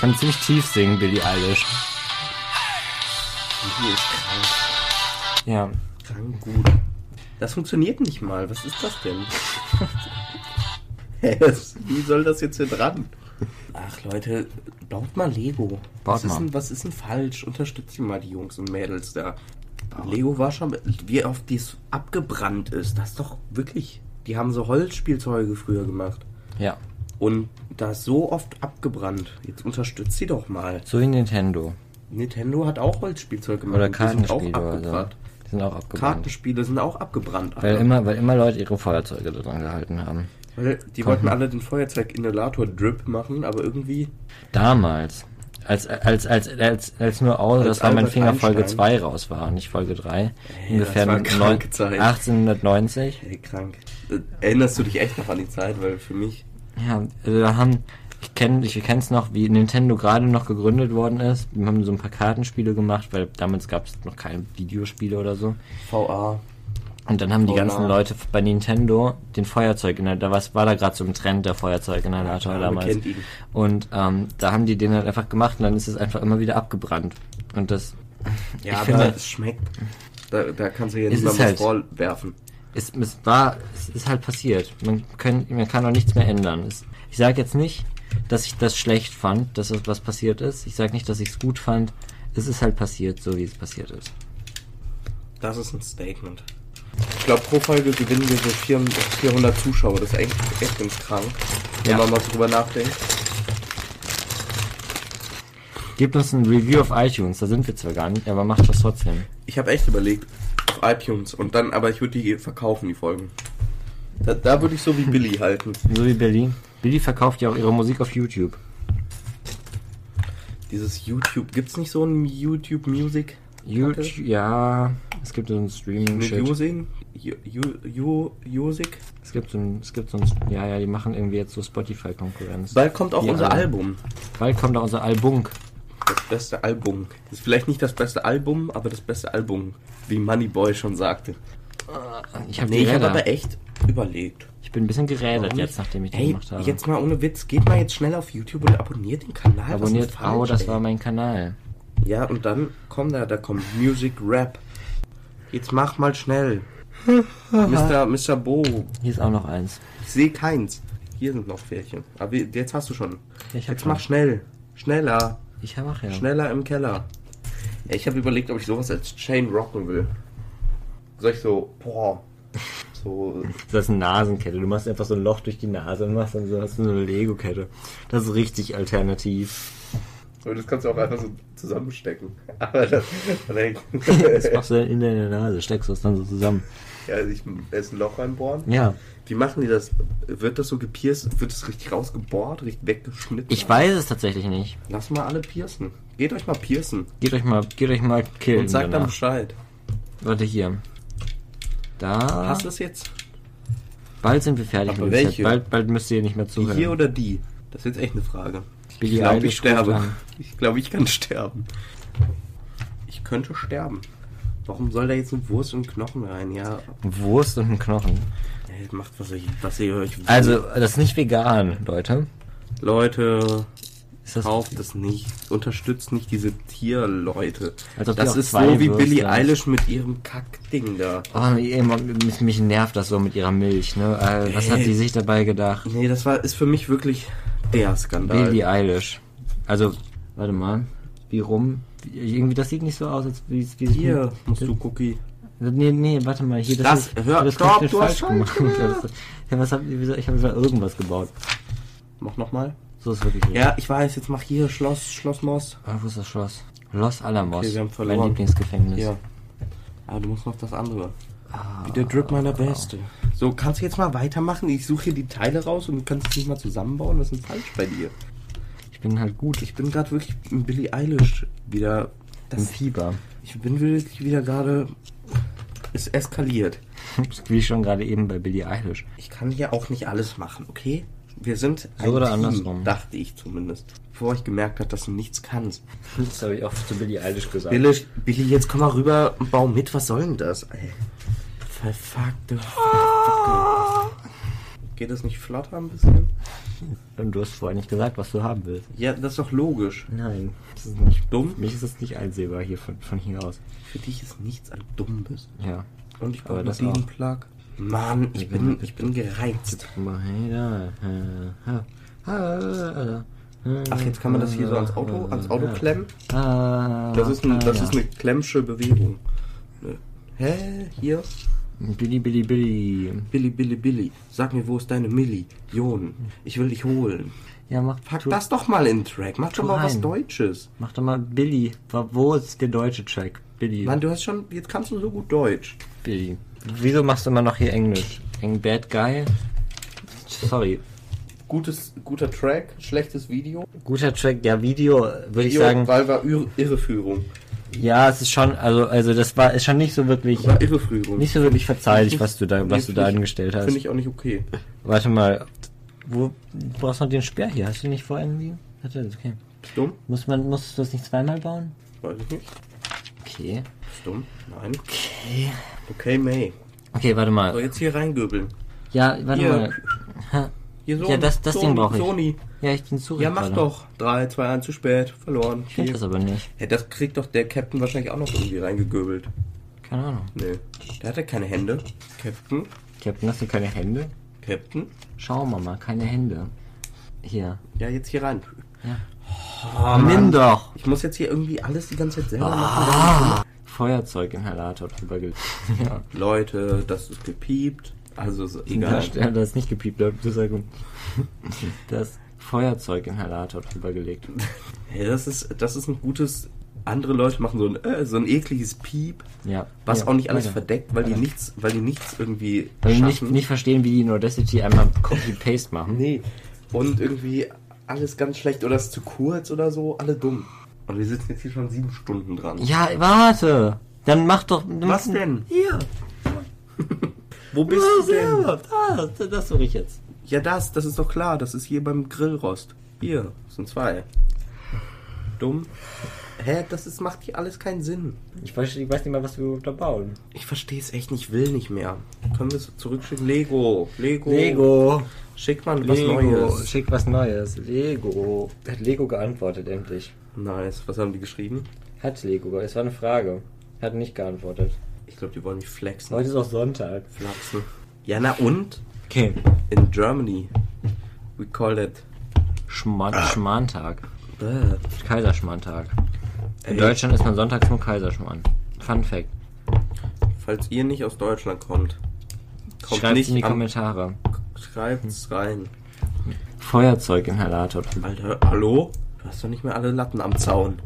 Kann ziemlich tief singen, Billie Eilish.
Hier ist krank,
Ja,
krank gut. Das funktioniert nicht mal. Was ist das denn? [LAUGHS] Wie soll das jetzt hier dran? Ach Leute, baut mal Lego.
Baut
was, Ist
mal.
denn, was ist denn falsch? Unterstützt mal die Jungs und Mädels da. Lego war schon, wie oft dies abgebrannt ist. Das ist doch wirklich. Die haben so Holzspielzeuge früher gemacht.
ja.
Und da ist so oft abgebrannt. Jetzt unterstützt sie doch mal.
So wie Nintendo.
Nintendo hat auch Holzspielzeug gemacht.
Oder
und die sind auch
Kartenspiele
abgebrannt.
Die sind auch abgebrannt.
Kartenspiele sind auch abgebrannt.
Weil
Alter.
immer, weil immer Leute ihre Feuerzeuge dran gehalten haben.
Weil die wollten alle den Feuerzeug-Inhalator-Drip machen, aber irgendwie.
Damals. Als, als, als, als, als nur aus,
Als
das war mein Finger Folge
Einstein.
2 raus war, nicht Folge 3.
Ey,
Ungefähr
das war eine
neun-
kranke Zeit.
1890.
Ey, krank. Äh, Erinnerst du dich echt noch an die Zeit? Weil für mich.
Ja, also da haben, ich kenne ich kenn's noch, wie Nintendo gerade noch gegründet worden ist. Wir haben so ein paar Kartenspiele gemacht, weil damals gab es noch keine Videospiele oder so.
VA.
Und dann haben die
Oh,
ganzen
na.
Leute bei Nintendo den Feuerzeuginhalator, da was war da gerade so im Trend, der Feuerzeuginhalator
Ja, man
damals.
kennt ihn.
Und ähm, da haben die den halt einfach gemacht und dann ist es einfach immer wieder abgebrannt. Und das
Ja,
Ich
aber
finde-
es schmeckt. Da, da kannst du ja
Es
nicht mal
ist
was
halt-
vorwerfen.
Ist, es war, es ist halt passiert. Man, können, man kann auch nichts mehr ändern. Es, ich sage jetzt nicht, dass ich das schlecht fand, dass das was passiert ist. Ich sage nicht, dass ich es gut fand. Es ist halt passiert, so wie es passiert ist.
Das ist ein Statement. Ich glaube, pro Folge gewinnen wir so 400 400 Zuschauer. Das ist echt, echt ganz krank. Wenn
Ja.
man mal drüber nachdenkt.
Gebt uns ein Review auf iTunes, da sind wir zwar gar nicht, aber macht das trotzdem.
Ich habe echt überlegt, auf iTunes und dann, aber ich würde die verkaufen, die Folgen. Da, da würde ich so wie Billy halten.
So wie Billy. Billy verkauft ja auch ihre Musik auf YouTube.
Dieses YouTube, gibt's nicht so ein YouTube Music?
YouTube, ja, es gibt so ein streaming
Mit Using? Music?
Es gibt so ein, es gibt so ein, ja, ja, die machen irgendwie jetzt so Spotify-Konkurrenz.
Bald kommt auch
Die
unser
alle.
Album.
Bald kommt auch unser Album.
Das beste Album. Das ist vielleicht nicht das beste Album, aber das beste Album. Wie Moneyboy schon sagte.
Ich habe
Nee, ich
Räder.
aber echt überlegt.
Ich bin ein bisschen gerädert jetzt, nachdem ich
Ey,
gemacht habe.
jetzt mal ohne Witz, geht mal jetzt schnell auf YouTube und abonniert den Kanal.
Abonniert,
falsch,
oh, das
ey?
war mein Kanal.
Ja, und dann kommt da, da kommt Music Rap. Jetzt mach mal schnell. [LAUGHS] Mr. Mr. Bo.
Hier ist auch noch eins.
Ich sehe keins. Hier sind noch Pferdchen. Aber jetzt hast du schon.
Ich hab
jetzt
schon.
mach schnell. Schneller.
Ich mach ja.
Schneller im Keller. Ja, ich habe überlegt, ob ich sowas als Chain rocken will. Soll ich so, boah, so, [LAUGHS]
Das ist eine Nasenkette. Du machst einfach so ein Loch durch die Nase und machst dann so, hast so eine Lego-Kette. Das ist richtig alternativ.
aber das kannst du auch einfach so zusammenstecken. [LAUGHS] Aber das, [LAUGHS]
Das machst du dann in deine Nase, steckst du es dann so zusammen.
Ja, sich erst ein Loch reinbohren.
Ja.
Wie machen die das? Wird das so gepierst? Wird das richtig rausgebohrt, richtig weggeschnitten?
Ich weiß es tatsächlich nicht.
Lass mal alle piercen. Geht euch mal piercen.
Geht euch mal, geht euch mal killen.
Und sagt dann
danach.
Bescheid.
Warte hier. Da.
Hast du es jetzt?
Bald sind wir fertig
Aber
mit
welche?
Set. Bald, bald müsst ihr nicht mehr
Die
zuhören.
hier oder die? Das ist jetzt echt eine Frage. Ich glaube, ich sterbe. Ich glaube, ich kann sterben. Ich könnte sterben. Warum soll da jetzt eine Wurst und Knochen rein? Ja,
Wurst und ein Knochen.
Macht was ihr, was ihr euch will.
Also, das ist nicht vegan, Leute.
Leute,
Ist das
kauft es nicht. Unterstützt nicht diese Tierleute.
Als ob die
Das ist so wie Billie. Eilish mit ihrem Kackding da.
Oh, mich, mich nervt das so mit ihrer Milch, ne? Äh, was hat die sich dabei gedacht?
Nee, das war ist für mich wirklich der Skandal.
Billie Eilish. Also, warte mal. Wie rum? Wie- Irgendwie, das sieht nicht so aus, als wie wie
Hier musst du Cookie.
Nee, nee, warte mal. Hier, das,
Das-
ist,
hör-
das
stopp, du hast
falsch gemacht. Ja, [LAUGHS] was hab, ich habe da irgendwas gebaut.
Mach nochmal.
So ist wirklich richtig.
Ja, ich weiß, jetzt mach hier Schloss, Schloss Moss.
Ah, wo ist das Schloss? Los Alamos.
Okay,
mein. Lieblingsgefängnis.
Ja. Aber du musst noch das andere.
Ah,
Wie der Drip meiner Beste. So, kannst du jetzt mal weitermachen? Ich suche hier die Teile raus und du kannst es nicht mal zusammenbauen. Was ist denn falsch bei dir?
ich bin halt gut.
Ich bin gerade wirklich im Billie Eilish wieder.
Im
Das,
Fieber.
ich bin wirklich wieder gerade. Es eskaliert.
Wie schon gerade eben bei Billie Eilish.
Ich kann hier auch nicht alles machen, okay? Wir sind
So oder
Team,
andersrum?
dachte ich zumindest. Bevor ich gemerkt habe, dass du nichts kannst.
Das habe ich auch zu Billie Eilish gesagt.
Billy, Billy, jetzt komm mal rüber und bau mit. Was soll denn das? Ey? Verfuckte. [LAUGHS] Geht das nicht flotter ein bisschen?
Und du hast vorher nicht gesagt, was du haben willst.
Ja, das ist doch logisch.
Nein, das ist nicht
Dumm?
Für mich ist es nicht einsehbar hier von, von hier aus.
Für dich ist nichts an dumm bist.
Ja.
Und ich brauche
das
diesen
auch.
Plug. Mann, ich bin, ich bin gereizt. Ach, jetzt kann man das hier so ans Auto, ans Auto klemmen? Das ist, ein, das ist eine klemmsche Bewegung. Hä? Hier?
Billy, Billy, Billy.
Billy, Billy, Billy. Sag mir, wo ist deine Million? Ich will dich holen.
Ja, mach
Pack das doch mal in den Track. Mach doch mal was
rein.
Deutsches.
Mach doch mal Billy. Wo- ist der deutsche Track? Billy.
Mann, du hast schon, jetzt kannst du so gut Deutsch.
Billy. Wieso machst du immer noch hier Englisch? Eng Bad Guy? Sorry.
Gutes, guter Track, schlechtes Video.
Guter Track, ja, Video, würde ich
Video,
sagen.
Weil war Ir Irreführung.
Ja, es ist schon, also, also das war, ist schon nicht so wirklich,
War Irreführung.
nicht so wirklich verzeihlich, was du da,
Nee,
was du da angestellt hast.
Finde ich auch nicht okay.
Warte mal, wo, du brauchst noch den Speer hier, hast du nicht vor irgendwie? Hat er das, okay.
Ist dumm?
Muss man, musst du das nicht zweimal bauen?
Weiß ich nicht.
Okay.
Ist dumm? Nein.
Okay.
Okay, May.
Okay, warte
So,
mal.
jetzt hier reingöbeln.
Ja, warte
Hier.
mal. [LAUGHS]
Hier so.
Ja, das- das Ding brauch ich.
Sony.
Ja, ich bin zu
Ja, mach doch. 3, 2, 1, zu spät. Verloren.
Ich das aber nicht.
Ja, das kriegt doch der Captain wahrscheinlich auch noch irgendwie reingegöbelt.
Keine Ahnung.
Nee. Der hat ja keine Hände. Captain.
Captain, hast du keine Hände?
Captain.
Schauen wir mal, keine Hände. Hier.
Ja, jetzt hier rein.
Ja.
Oh,
Nimm doch!
Ich muss jetzt hier irgendwie alles die ganze Zeit selber
Ah.
machen.
Feuerzeuginhalator drüber ge [LAUGHS] ja.
Leute, das ist gepiept. Also egal.
ja, das ist nicht gepiept, das [LAUGHS] ist ja gut. Das Feuerzeuginhalator drüber gelegt.
Hey, das ist, das ist ein gutes. Andere Leute machen so ein, äh, so ein ekliges Piep,
Ja.
was
ja,
auch nicht alles
weiter.
verdeckt, weil die nichts, weil die nichts irgendwie
Weil wir nicht, nicht verstehen, wie die in Audacity einmal Copy-Paste machen.
Nee. Und irgendwie alles ganz schlecht oder ist zu kurz oder so, alle dumm. Und wir sitzen jetzt hier schon sieben Stunden dran.
Ja, warte! Dann mach doch.
Was denn?
Hier! [LAUGHS]
Wo bist
Ah,
du denn?
selber. Da, das, das suche ich jetzt.
Ja, das, das ist doch klar. Das ist hier beim Grillrost. Hier, das sind zwei. Dumm. Hä, das ist, macht hier alles keinen Sinn.
Ich weiß, ich weiß nicht mal, was wir überhaupt da bauen.
Ich verstehe es echt nicht, will nicht mehr. Können wir es zurückschicken? Lego. Lego.
Lego.
Schick mal was
Lego.
Neues.
Schick was Neues. Lego. Hat Lego geantwortet, endlich.
Nice. Was haben die geschrieben?
Hat Lego. Es war eine Frage. Hat nicht geantwortet.
Ich glaube, die wollen mich flexen.
Heute ist auch Sonntag.
Flachsen. Ja, na und?
Okay.
In Germany. We call it.
Schman Schmantag.
Bäh.
Kaiserschmantag. In
Ey.
Deutschland ist man sonntags nur Kaiserschmarrn. Fun Fact.
Falls ihr nicht aus Deutschland kommt, kommt
Schreibt
nicht
in die
am-
Kommentare.
Schreibt's rein.
Feuerzeuginhalator.
Alter, hallo? Du hast doch nicht mehr alle Latten am Zaun.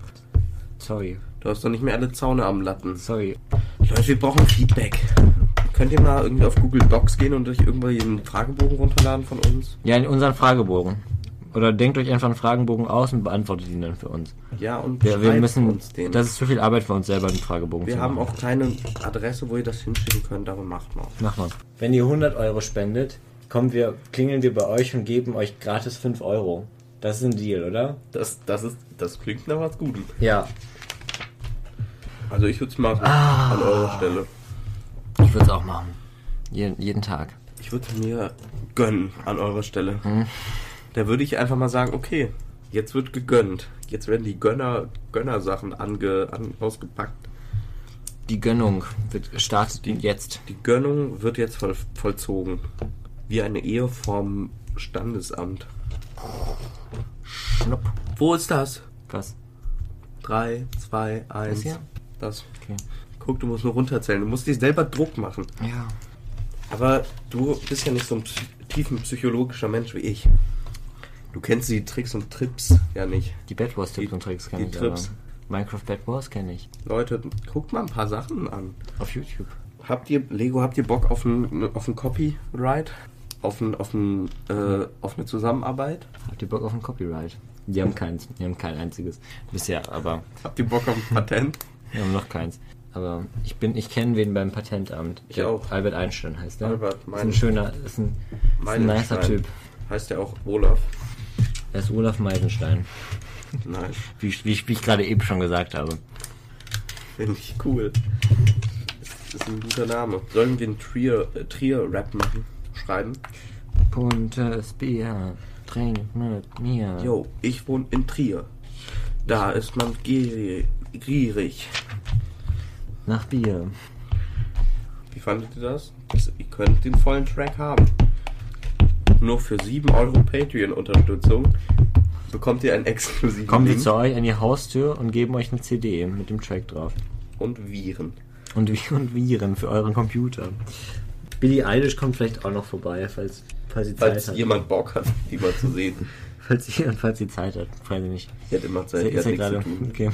Sorry.
Du hast doch nicht mehr alle Zaune am Latten.
Sorry.
Leute, wir brauchen Feedback. Könnt ihr mal irgendwie auf Google Docs gehen und euch irgendwie einen Fragebogen runterladen von uns?
Ja, in unseren Fragebogen. Oder denkt euch einfach einen Fragebogen aus und beantwortet ihn dann für uns.
Ja, und
Ja, wir
schreibt
müssen,
uns den.
das ist zu viel Arbeit für uns selber, den Fragebogen
wir
zu
haben
machen.
auch keine Adresse, wo ihr das hinschicken könnt, aber macht mal.
Mach mal. Wenn ihr 100 Euro spendet, kommen wir, klingeln wir bei euch und geben euch gratis 5 Euro. Das ist ein Deal, oder?
Das, das, ist, das klingt nach was Gutem.
Ja.
Also ich würde es machen,
Ah.
an eurer Stelle.
Ich würde es auch machen. Jeden, jeden Tag.
Ich würde mir gönnen, an eurer Stelle.
Hm.
Da würde ich einfach mal sagen, okay, jetzt wird gegönnt. Jetzt werden die Gönner, Gönnersachen ange, an, ausgepackt.
Die Gönnung wird startet jetzt.
Die Gönnung wird jetzt voll, vollzogen. Wie eine Ehe vom Standesamt.
Schnupp.
Wo ist das?
Was?
3, 2, 1. Das.
Okay.
Guck, du musst nur runterzählen. Du musst dir selber Druck machen.
Ja.
Aber du bist ja nicht so ein tiefen psychologischer Mensch wie ich. Du kennst die Tricks und Trips ja nicht.
Die Bad Wars Tipps
Die-
und Tricks kenne
die
ich.
Trips.
Minecraft Bad Wars kenne ich.
Leute, guckt mal ein paar Sachen an.
Auf YouTube.
Habt ihr, Lego, habt ihr Bock auf ein, auf ein Copyright? Auf, ein, auf, ein, äh, auf eine Zusammenarbeit?
Habt ihr Bock auf ein Copyright? Die haben keins. Die haben kein einziges. Bisher, aber
Habt ihr Bock auf ein Patent? [LAUGHS]
wir haben noch keins. Aber ich bin, ich kenne wen beim Patentamt.
Ich
Der
auch.
Albert Einstein heißt der.
Albert,
ist ein
mein-
schöner, ist ein, ist ein nicer. Typ.
Heißt der auch Olaf?
Er ist Olaf Meidenstein.
Nein,
Wie, ich- wie, ich- ich gerade eben schon gesagt habe.
finde ich cool. Das ist ein guter Name. Sollen wir einen Trier, äh, Trier-Rap machen? Schreiben?
Buntes Bier, trink mit mir.
Jo, ich wohne in Trier. Da ist man gierig. Gierig.
Nach Bier.
Wie fandet ihr das? das? Ihr könnt den vollen Track haben. Nur für 7 Euro Patreon-Unterstützung bekommt ihr einen exklusiven
Kommen wir
Link
zu euch an die Haustür und geben euch eine CD mit dem Track drauf.
und Viren.
Und, [LAUGHS] und Viren für euren Computer. Billie Eilish kommt vielleicht auch noch vorbei, falls, falls sie Zeit
Falls
hat.
jemand Bock hat, die mal zu sehen. [LAUGHS]
Falls sie, falls sie Zeit hat, weiß ich nicht.
Die hat immer Zeit,
Ist
die
ja gerade.
zu tun.
Okay.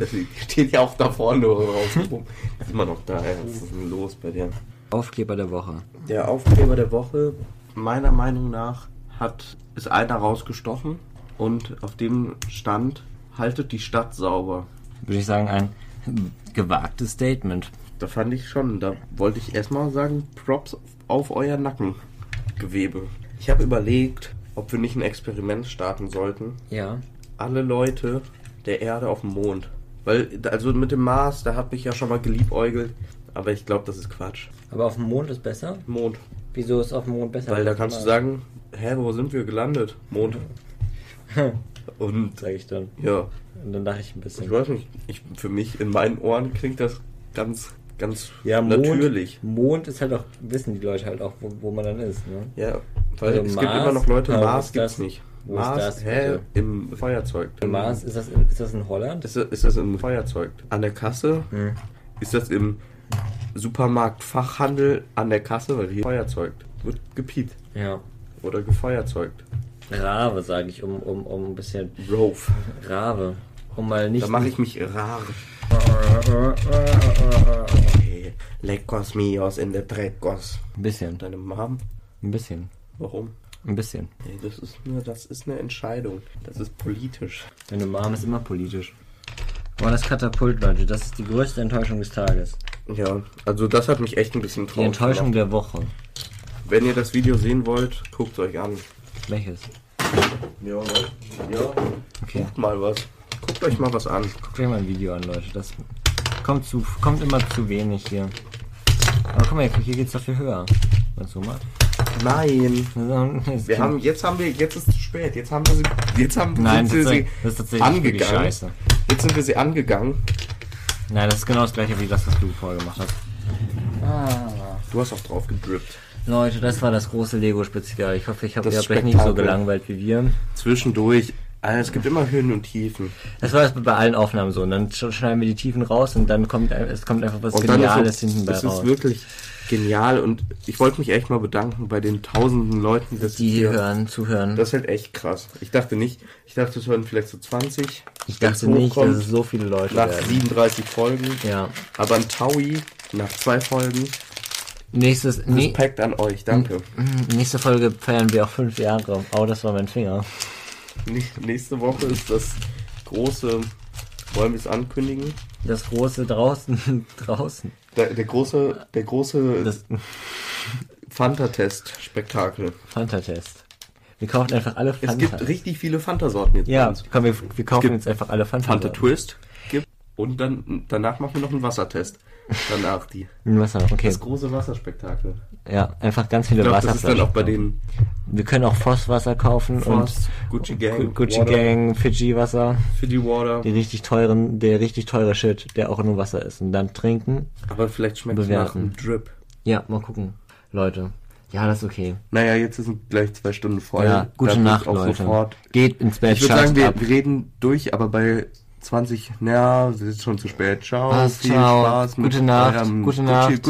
Das [LAUGHS] die steht ja auch da vorne raus. Ist immer noch da, ey. Was ist denn los bei dir?
Aufkleber der Woche.
Der Aufkleber der Woche, meiner Meinung nach, hat ist einer rausgestochen und auf dem stand, haltet die Stadt sauber.
Würde ich sagen, ein gewagtes Statement.
Da fand ich schon, da wollte ich erstmal sagen, Props auf euer Nackengewebe. Ich habe überlegt, ob wir nicht ein Experiment starten sollten.
Ja.
Alle Leute der Erde auf dem Mond. Weil, also mit dem Mars, da hat mich ja schon mal geliebäugelt. Aber ich glaube, das ist Quatsch.
Aber auf dem Mond ist besser?
Mond.
Wieso ist auf dem Mond besser?
Weil da kannst du sagen, hä, wo sind wir gelandet? Mond. [LAUGHS] Und
Sag ich dann.
ja,
Und dann dachte ich ein
ich
bisschen.
weiß nicht, ich, für mich in meinen Ohren klingt das ganz, ganz
Ja, Mond,
natürlich.
Mond ist halt auch, wissen die Leute halt auch, wo, wo man dann ist, ne?
Ja, weil
Also
es
Mars,
gibt immer noch Leute, Mars gibt's
das?
nicht.
Wo ist
Mars,
das,
hä, im Feuerzeug.
Mars, ist das, in, ist das in Holland?
Ist das, ist das im Feuerzeug? An der Kasse?
Hm.
Ist das im Supermarkt Fachhandel an der Kasse? Weil hier Feuerzeug wird gepiept
Ja.
oder gefeuerzeugt.
Rave, sage ich, um, um, um ein bisschen.
Rove.
Rave. Um mal nicht.
Da mache ich mich rar. Hey, Leckos mios in der Dreckos.
Ein bisschen.
Deine Mom?
Ein bisschen.
Warum?
Ein bisschen.
Hey, das ist nur, das ist eine Entscheidung. Das ist politisch.
Deine Mom ist immer politisch. Boah, das Katapult, Leute, das ist die größte Enttäuschung des Tages.
Ja, also das hat mich echt ein bisschen
Die
traurig
Enttäuschung
gemacht.
der Woche.
Wenn ihr das Video sehen wollt, guckt euch an.
Welches?
Ja, ja.
Okay.
Guckt mal was. Guckt euch mal was an.
Guckt euch mal ein Video an, Leute. Das kommt zu, kommt immer zu wenig hier. Aber guck mal, hier geht's dafür höher. Was so macht.
Nein.
Das [LAUGHS]
Wir haben, jetzt haben wir, jetzt ist es zu spät. Jetzt haben wir sie, jetzt haben
Nein, das
sind
ist,
wir sie
das
angegangen.
scheiße.
Jetzt sind wir sie angegangen.
Nein, das ist genau das gleiche wie das, was du vorher gemacht hast.
Du hast auch drauf gedrippt.
Leute, das war das große Lego-Spezial. Ich hoffe, ich hab,
Das
ihr habt euch nicht so gelangweilt wie wir.
Zwischendurch. Also, es gibt immer Höhen und Tiefen.
Das war das bei allen Aufnahmen so. Und dann sch- schneiden wir die Tiefen raus und dann kommt es kommt einfach was
Und
Geniales
ist
hinten bei raus.
ist wirklich genial und ich wollte mich echt mal bedanken bei den tausenden Leuten, die das
die hier hören, zuhören.
Das ist halt echt krass. Ich dachte nicht, ich dachte, es hören vielleicht so 20.
ich dachte nicht, dass es so viele Leute
nach
werden.
37 Folgen.
Ja,
Aber ein Taui nach zwei Folgen
Nächstes, nee,
Respekt an euch, danke.
nächste Folge feiern wir auch fünf Jahre. Oh, das war mein Finger.
Nä- Nächste Woche ist das große, wollen wir es ankündigen?
Das große draußen, [LAUGHS] draußen.
Der, der große, der große Fanta-Test-Spektakel.
Fanta-Test. Wir kaufen einfach alle
Es
Fanta.
gibt richtig viele Fanta-Sorten jetzt
ja,
uns.
komm, wir, wir kaufen
gibt
jetzt einfach alle Fanta.
Fanta Twist gibt und dann danach machen wir noch einen Wassertest. Danach die.
Wasser, okay.
Das große Wasserspektakel.
Ja, einfach ganz viele
Ich glaube, das ist dann auch bei den
Wir können auch Voss-Wasser kaufen
Gucci
und
Gang,
Gu- Gucci
Water.
Gang, Fiji-Wasser.
Fiji Water.
Die richtig teuren, der richtig teure Shit, der auch nur Wasser ist. Und dann trinken.
Aber vielleicht schmeckt es nach einem Drip.
Ja, mal gucken. Leute. Ja, das ist okay.
Naja, jetzt sind gleich zwei Stunden voll.
ja, gute Nacht, Leute.
Sofort.
Geht ins Bett,
Ich würde sagen, wir,
ab.
wir reden durch, aber bei 20, naja, es ist schon zu spät. Ciao,
Was,
viel
ciao.
Spaß. mit
Gute Nacht,
eurem
gute
Gucci-
Nacht.
Gucci